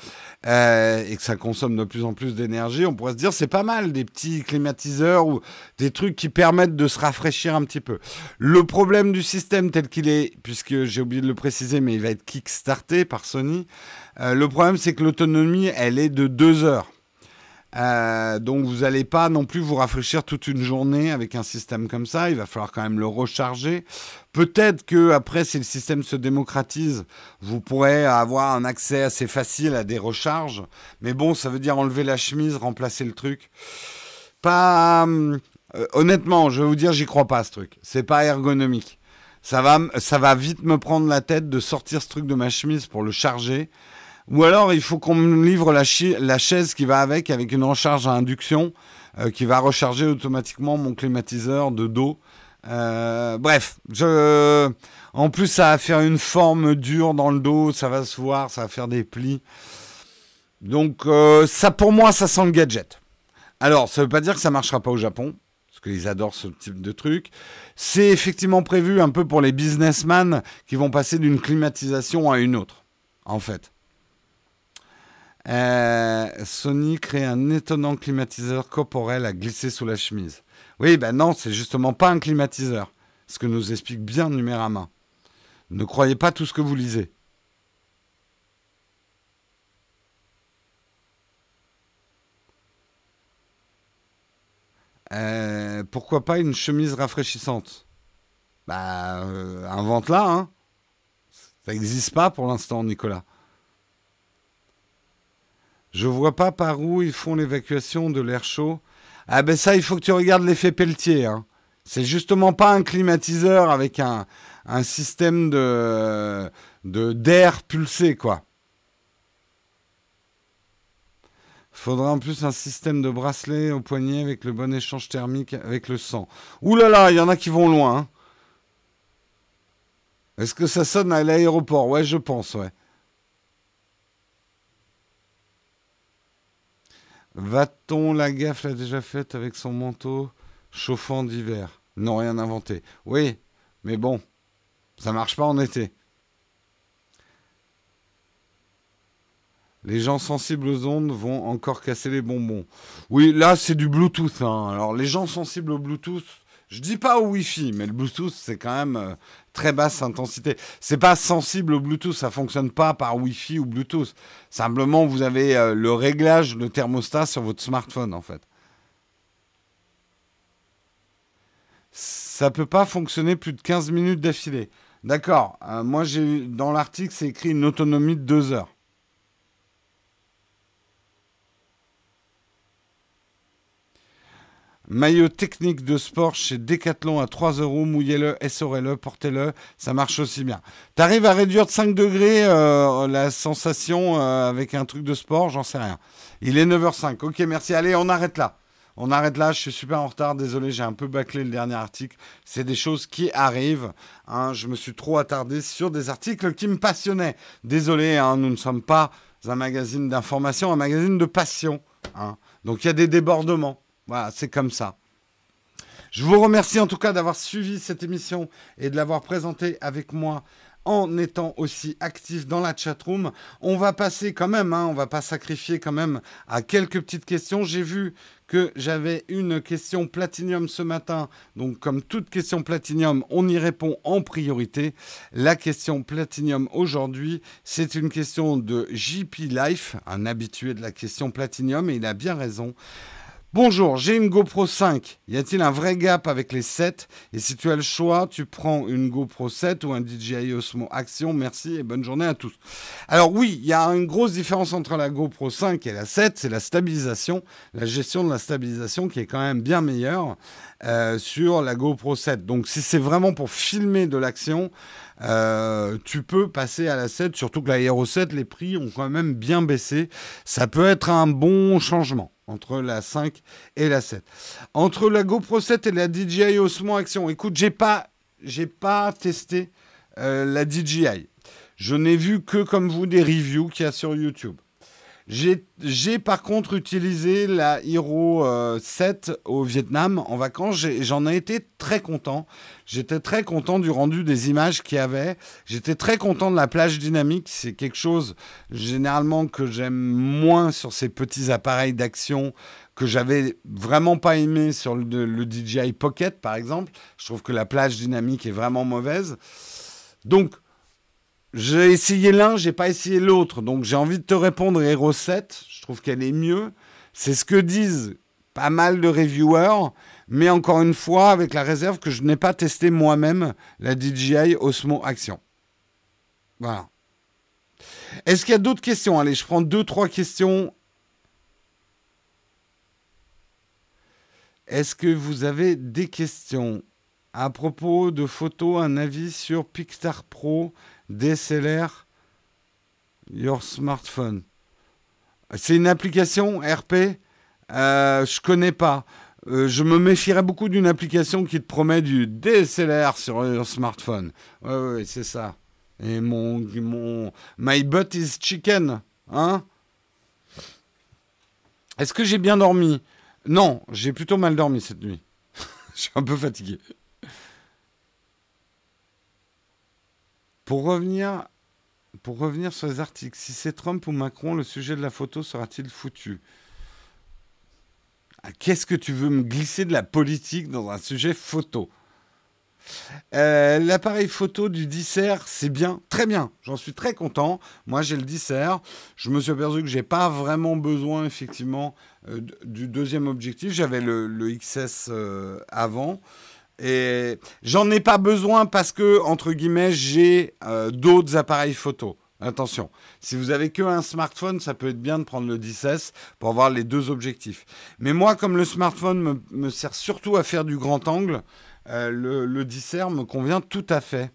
euh, et que ça consomme de plus en plus d'énergie, on pourrait se dire c'est pas mal des petits climatiseurs ou des trucs qui permettent de se rafraîchir un petit peu. Le problème du système tel qu'il est, puisque j'ai oublié de le préciser, mais il va être kickstarté par Sony, euh, le problème c'est que l'autonomie elle est de deux heures. Euh, donc vous n'allez pas non plus vous rafraîchir toute une journée avec un système comme ça. Il va falloir quand même le recharger. Peut-être que après, si le système se démocratise, vous pourrez avoir un accès assez facile à des recharges. Mais bon, ça veut dire enlever la chemise, remplacer le truc. Pas. Euh, honnêtement, je vais vous dire, j'y crois pas ce truc. C'est pas ergonomique. Ça va, ça va vite me prendre la tête de sortir ce truc de ma chemise pour le charger. Ou alors, il faut qu'on me livre la, chaise qui va avec, avec une recharge à induction, euh, qui va recharger automatiquement mon climatiseur de dos. Euh, bref, en plus, ça va faire une forme dure dans le dos, ça va se voir, ça va faire des plis. Donc, euh, ça, pour moi, ça sent le gadget. Alors, ça ne veut pas dire que ça ne marchera pas au Japon, parce qu'ils adorent ce type de truc. C'est effectivement prévu un peu pour les businessmen qui vont passer d'une climatisation à une autre, en fait. Euh, Sony crée un étonnant climatiseur corporel à glisser sous la chemise. Oui, ben non, c'est justement pas un climatiseur. Ce que nous explique bien Numérama. Ne croyez pas tout ce que vous lisez. Euh, pourquoi pas une chemise rafraîchissante? Bah, euh, invente-la, hein. Ça n'existe pas pour l'instant, Nicolas. Je vois pas par où ils font l'évacuation de l'air chaud. Ah ben ça, il faut que tu regardes l'effet Pelletier. Hein. C'est justement pas un climatiseur avec un, système de d'air pulsé, quoi. Faudra en plus un système de bracelet au poignet avec le bon échange thermique avec le sang. Ouh là là, il y en a qui vont loin. Hein. Est-ce que ça sonne à l'aéroport? Ouais, je pense, ouais. Va-t-on la gaffe l'a déjà faite avec son manteau chauffant d'hiver? Non, rien inventé. Oui, mais bon, ça marche pas en été. Les gens sensibles aux ondes vont encore casser les bonbons. Oui, là, c'est du Bluetooth. Hein. Alors, les gens sensibles au Bluetooth, je dis pas au Wi-Fi, mais le Bluetooth, c'est quand même euh, très basse intensité. C'est pas sensible au Bluetooth, ça fonctionne pas par Wi-Fi ou Bluetooth. Simplement, vous avez euh, le réglage de thermostat sur votre smartphone, en fait. ça peut pas fonctionner plus de 15 minutes d'affilée. D'accord. Euh, moi, j'ai dans l'article, c'est écrit une autonomie de 2 heures. Maillot technique de sport chez Decathlon à 3 euros. Mouillez-le, essorez-le, portez-le. Ça marche aussi bien. Tu arrives à réduire de 5 degrés euh, la sensation euh, avec un truc de sport? J'en sais rien. Il est 9h05. Ok, merci. Allez, on arrête là. On arrête là, je suis super en retard, désolé, j'ai un peu bâclé le dernier article. C'est des choses qui arrivent. Hein. je me suis trop attardé sur des articles qui me passionnaient. Désolé, hein, nous ne sommes pas un magazine d'information, un magazine de passion. Hein. Donc il y a des débordements. Voilà, c'est comme ça. Je vous remercie en tout cas d'avoir suivi cette émission et de l'avoir présentée avec moi en étant aussi actif dans la chatroom. On va passer quand même, hein, on va pas sacrifier quand même à quelques petites questions. J'ai vu que j'avais une question platinium ce matin. Donc comme toute question platinium, on y répond en priorité. La question platinium aujourd'hui, c'est une question de JP Life, un habitué de la question platinium, et il a bien raison. Bonjour, j'ai une GoPro 5. Y a-t-il un vrai gap avec les 7 Et si tu as le choix, tu prends une GoPro 7 ou un DJI Osmo Action. Merci et bonne journée à tous. Alors oui, il y a une grosse différence entre la GoPro 5 et la 7, c'est la stabilisation, la gestion de la stabilisation qui est quand même bien meilleure euh, sur la GoPro 7. Donc si c'est vraiment pour filmer de l'action, euh, tu peux passer à la 7, surtout que la Hero 7, les prix ont quand même bien baissé. Ça peut être un bon changement entre la 5 et la 7. Entre la GoPro 7 et la DJI Osmo Action, écoute, j'ai pas, j'ai pas testé euh, la DJI. Je n'ai vu que comme vous des reviews qu'il y a sur YouTube. J'ai par contre utilisé la Hero 7 euh, au Vietnam en vacances. J'en ai, été très content. J'étais très content du rendu des images qu'il y avait. J'étais très content de la plage dynamique. C'est quelque chose généralement que j'aime moins sur ces petits appareils d'action que j'avais vraiment pas aimé sur le, le DJI Pocket par exemple. Je trouve que la plage dynamique est vraiment mauvaise. Donc, j'ai essayé l'un, j'ai pas essayé l'autre. Donc j'ai envie de te répondre Hero 7. Je trouve qu'elle est mieux. C'est ce que disent pas mal de reviewers. Mais encore une fois, avec la réserve que je n'ai pas testé moi-même la DJI Osmo Action. Voilà. Est-ce qu'il y a d'autres questions? Allez, je prends deux, trois questions. Est-ce que vous avez des questions? À propos de photos, un avis sur Pixar Pro DSLR Your Smartphone. C'est une application RP euh, Je connais pas. Euh, je me méfierais beaucoup d'une application qui te promet du DSLR sur your smartphone. Oui, ouais, c'est ça. Et mon, mon My butt is chicken, hein Est-ce que j'ai bien dormi? Non, j'ai plutôt mal dormi cette nuit. Je suis un peu fatigué. Pour revenir, sur les articles, si c'est Trump ou Macron, le sujet de la photo sera-t-il foutu? Ah, Qu'est-ce que tu veux me glisser de la politique dans un sujet photo? Euh, L'appareil photo du dissert, c'est bien, très bien. J'en suis très content. Moi, j'ai le dissert. Je me suis aperçu que j'ai pas vraiment besoin, effectivement, euh, du deuxième objectif. J'avais le, XS euh, avant. Et j'en ai pas besoin parce que, entre guillemets, j'ai euh, d'autres appareils photo. Attention, si vous avez que un smartphone, ça peut être bien de prendre le 10S pour avoir les deux objectifs. Mais moi, comme le smartphone me, sert surtout à faire du grand angle, euh, le, le 10R me convient tout à fait.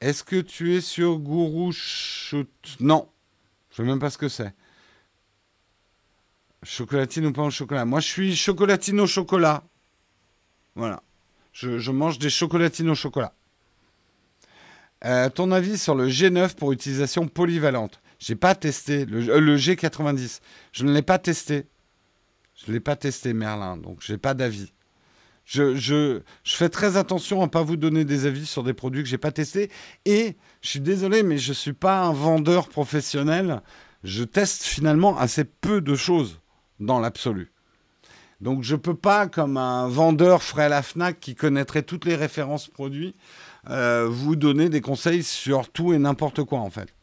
Est-ce que tu es sur Guru Shoot? Non, je ne sais même pas ce que c'est. Chocolatine ou pas au chocolat Moi, je suis chocolatine au chocolat. Voilà. Je, mange des chocolatines au chocolat. Euh, ton avis sur le G9 pour utilisation polyvalente J'ai pas testé. Le, euh, G90. Je ne l'ai pas testé. Je ne l'ai pas testé, Merlin. Donc, je n'ai pas d'avis. Je, je, je, fais très attention à ne pas vous donner des avis sur des produits que je n'ai pas testés. Et je suis désolé, mais je ne suis pas un vendeur professionnel. Je teste finalement assez peu de choses dans l'absolu. Donc je ne peux pas, comme un vendeur frais à la FNAC qui connaîtrait toutes les références produits, euh, vous donner des conseils sur tout et n'importe quoi en fait.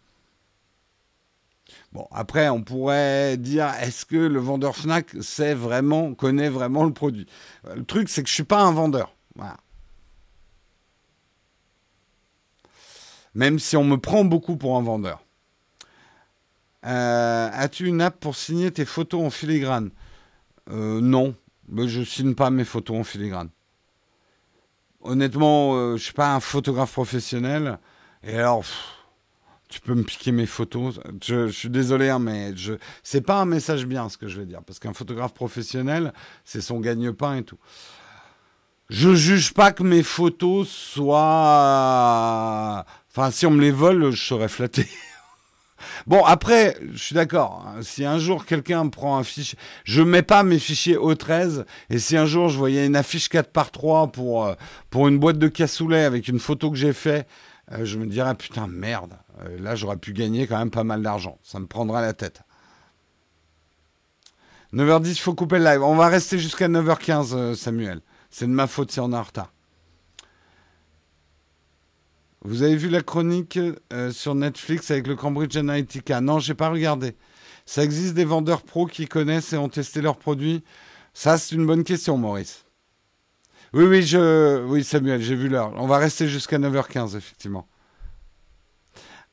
Bon, après, on pourrait dire, est-ce que le vendeur Fnac sait vraiment, connaît vraiment le produit? Le truc, c'est que je ne suis pas un vendeur. Voilà. Même si on me prend beaucoup pour un vendeur. Euh, as-tu une app pour signer tes photos en filigrane? Euh, Non, je ne signe pas mes photos en filigrane. Honnêtement, euh, je suis pas un photographe professionnel. Et alors, tu peux me piquer mes photos. Je, suis désolé, hein, mais je, c'est pas un message bien ce que je vais dire, parce qu'un photographe professionnel, c'est son gagne-pain et tout. Je juge pas que mes photos soient, enfin, si on me les vole, je serais flatté. Bon, après, je suis d'accord. Hein. si un jour quelqu'un prend un fichier, je mets pas mes fichiers O13. Et si un jour je voyais une affiche 4 par 3 pour, euh, pour une boîte de cassoulet avec une photo que j'ai fait, euh, je me dirais putain merde. Euh, là, j'aurais pu gagner quand même pas mal d'argent. Ça me prendra la tête. 9h10, il faut couper le live. On va rester jusqu'à 9h15, euh, Samuel. C'est de ma faute si on est en retard. Vous avez vu la chronique euh, sur Netflix avec le Cambridge Analytica? Non, j'ai pas regardé. Ça existe des vendeurs pros qui connaissent et ont testé leurs produits? Ça, c'est une bonne question, Maurice. Oui, oui, je... oui Samuel, j'ai vu l'heure. On va rester jusqu'à 9h15, effectivement.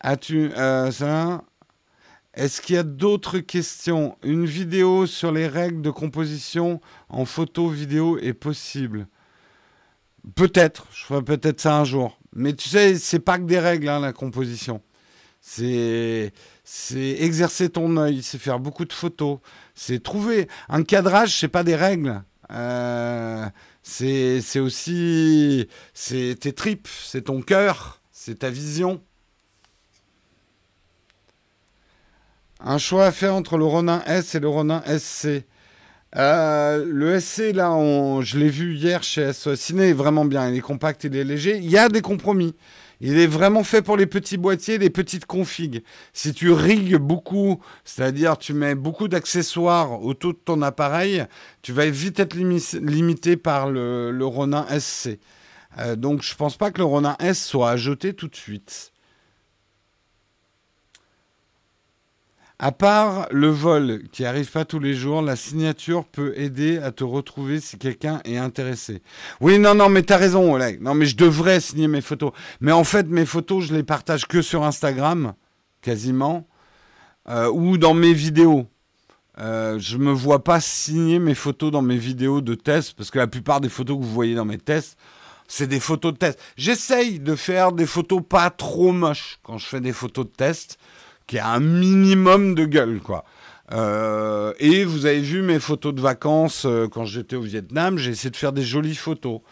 As-tu euh, ça? Est-ce qu'il y a d'autres questions? Une vidéo sur les règles de composition en photo vidéo est possible Peut-être, je ferai peut-être ça un jour. Mais tu sais, c'est pas que des règles, hein, la composition. C'est exercer ton œil, c'est faire beaucoup de photos, c'est trouver un cadrage, c'est pas des règles. Euh, c'est aussi c'est tes tripes, c'est ton cœur, c'est ta vision. Un choix à faire entre le Ronin S et le Ronin SC. Euh, le SC, là, je l'ai vu hier chez SOS Ciné, est vraiment bien. Il est compact, il est léger. Il y a des compromis. Il est vraiment fait pour les petits boîtiers, les petites configs. Si tu rigues beaucoup, c'est-à-dire tu mets beaucoup d'accessoires autour de ton appareil, tu vas vite être limité par le, Ronin SC. Euh, donc je pense pas que le Ronin S soit à tout de suite. À part le vol qui arrive pas tous les jours, la signature peut aider à te retrouver si quelqu'un est intéressé. Oui, non, non, mais tu as raison, Oleg. Non, mais je devrais signer mes photos. Mais en fait, mes photos, je les partage que sur Instagram, quasiment, euh, ou dans mes vidéos. Euh, je me vois pas signer mes photos dans mes vidéos de test, parce que la plupart des photos que vous voyez dans mes tests, c'est des photos de test. J'essaye de faire des photos pas trop moches quand je fais des photos de test qui a un minimum de gueule, quoi. Euh, et vous avez vu mes photos de vacances euh, quand j'étais au Vietnam, j'ai essayé de faire des jolies photos.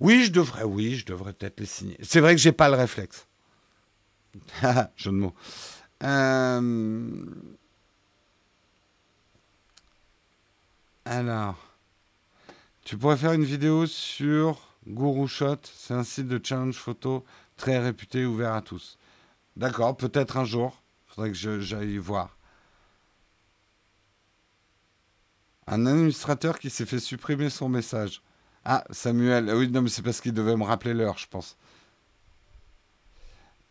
Oui, je devrais, peut-être les signer. C'est vrai que j'ai pas le réflexe. Jeu de mots. Euh, alors, tu pourrais faire une vidéo sur Guru Shot. C'est un site de challenge photo très réputé, ouvert à tous. D'accord, peut-être un jour faudrait que j'aille voir. Un administrateur qui s'est fait supprimer son message. Ah, Samuel. Oui, non, mais c'est parce qu'il devait me rappeler l'heure, je pense.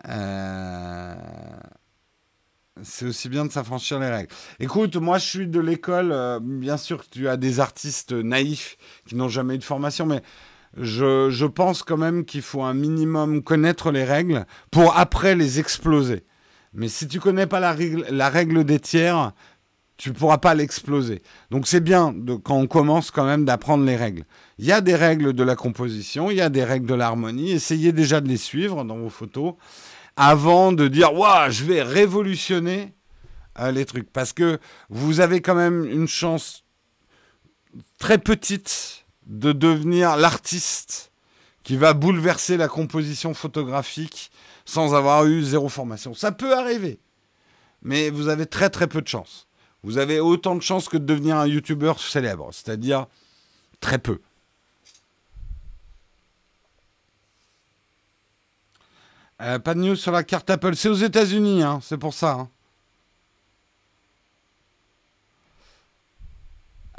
Euh, c'est aussi bien de s'affranchir les règles. Écoute, moi je suis de l'école, euh, bien sûr que tu as des artistes naïfs qui n'ont jamais eu de formation, mais je pense quand même qu'il faut un minimum connaître les règles pour après les exploser. Mais si tu connais pas la règle, des tiers, tu pourras pas l'exploser. Donc c'est bien de, quand on commence quand même d'apprendre les règles. Il y a des règles de la composition, il y a des règles de l'harmonie. Essayez déjà de les suivre dans vos photos avant de dire waouh, je vais révolutionner euh, les trucs, parce que vous avez quand même une chance très petite de devenir l'artiste qui va bouleverser la composition photographique sans avoir eu zéro formation. Ça peut arriver, mais vous avez très très peu de chance. Vous avez autant de chances que de devenir un youtubeur célèbre, c'est-à-dire très peu. Euh, pas de news sur la carte Apple. C'est aux États-Unis, hein, c'est pour ça. Hein.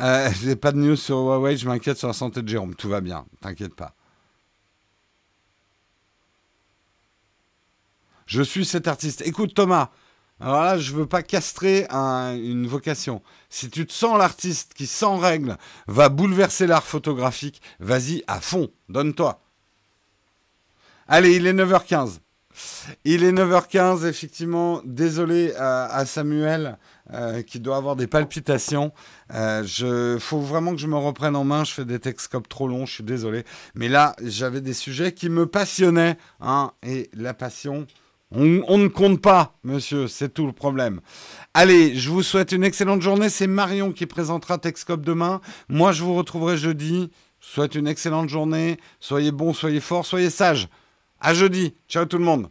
Euh, pas de news sur Huawei, je m'inquiète sur la santé de Jérôme. Tout va bien, t'inquiète pas. Je suis cet artiste. Écoute Thomas, Alors là, je veux pas castrer une vocation. Si tu te sens l'artiste qui, sans règle, va bouleverser l'art photographique, vas-y à fond, donne-toi. Allez, il est 9h15. Il est 9h15, effectivement. Désolé à, Samuel euh, qui doit avoir des palpitations. Il euh, faut vraiment que je me reprenne en main. Je fais des texcopes trop longs, je suis désolé. Mais là, j'avais des sujets qui me passionnaient. Hein, et la passion, on, ne compte pas, monsieur, c'est tout le problème. Allez, je vous souhaite une excellente journée. C'est Marion qui présentera Texcope demain. Moi, je vous retrouverai jeudi. Je vous souhaite une excellente journée. Soyez bons, soyez forts, soyez sages. À jeudi. Ciao tout le monde.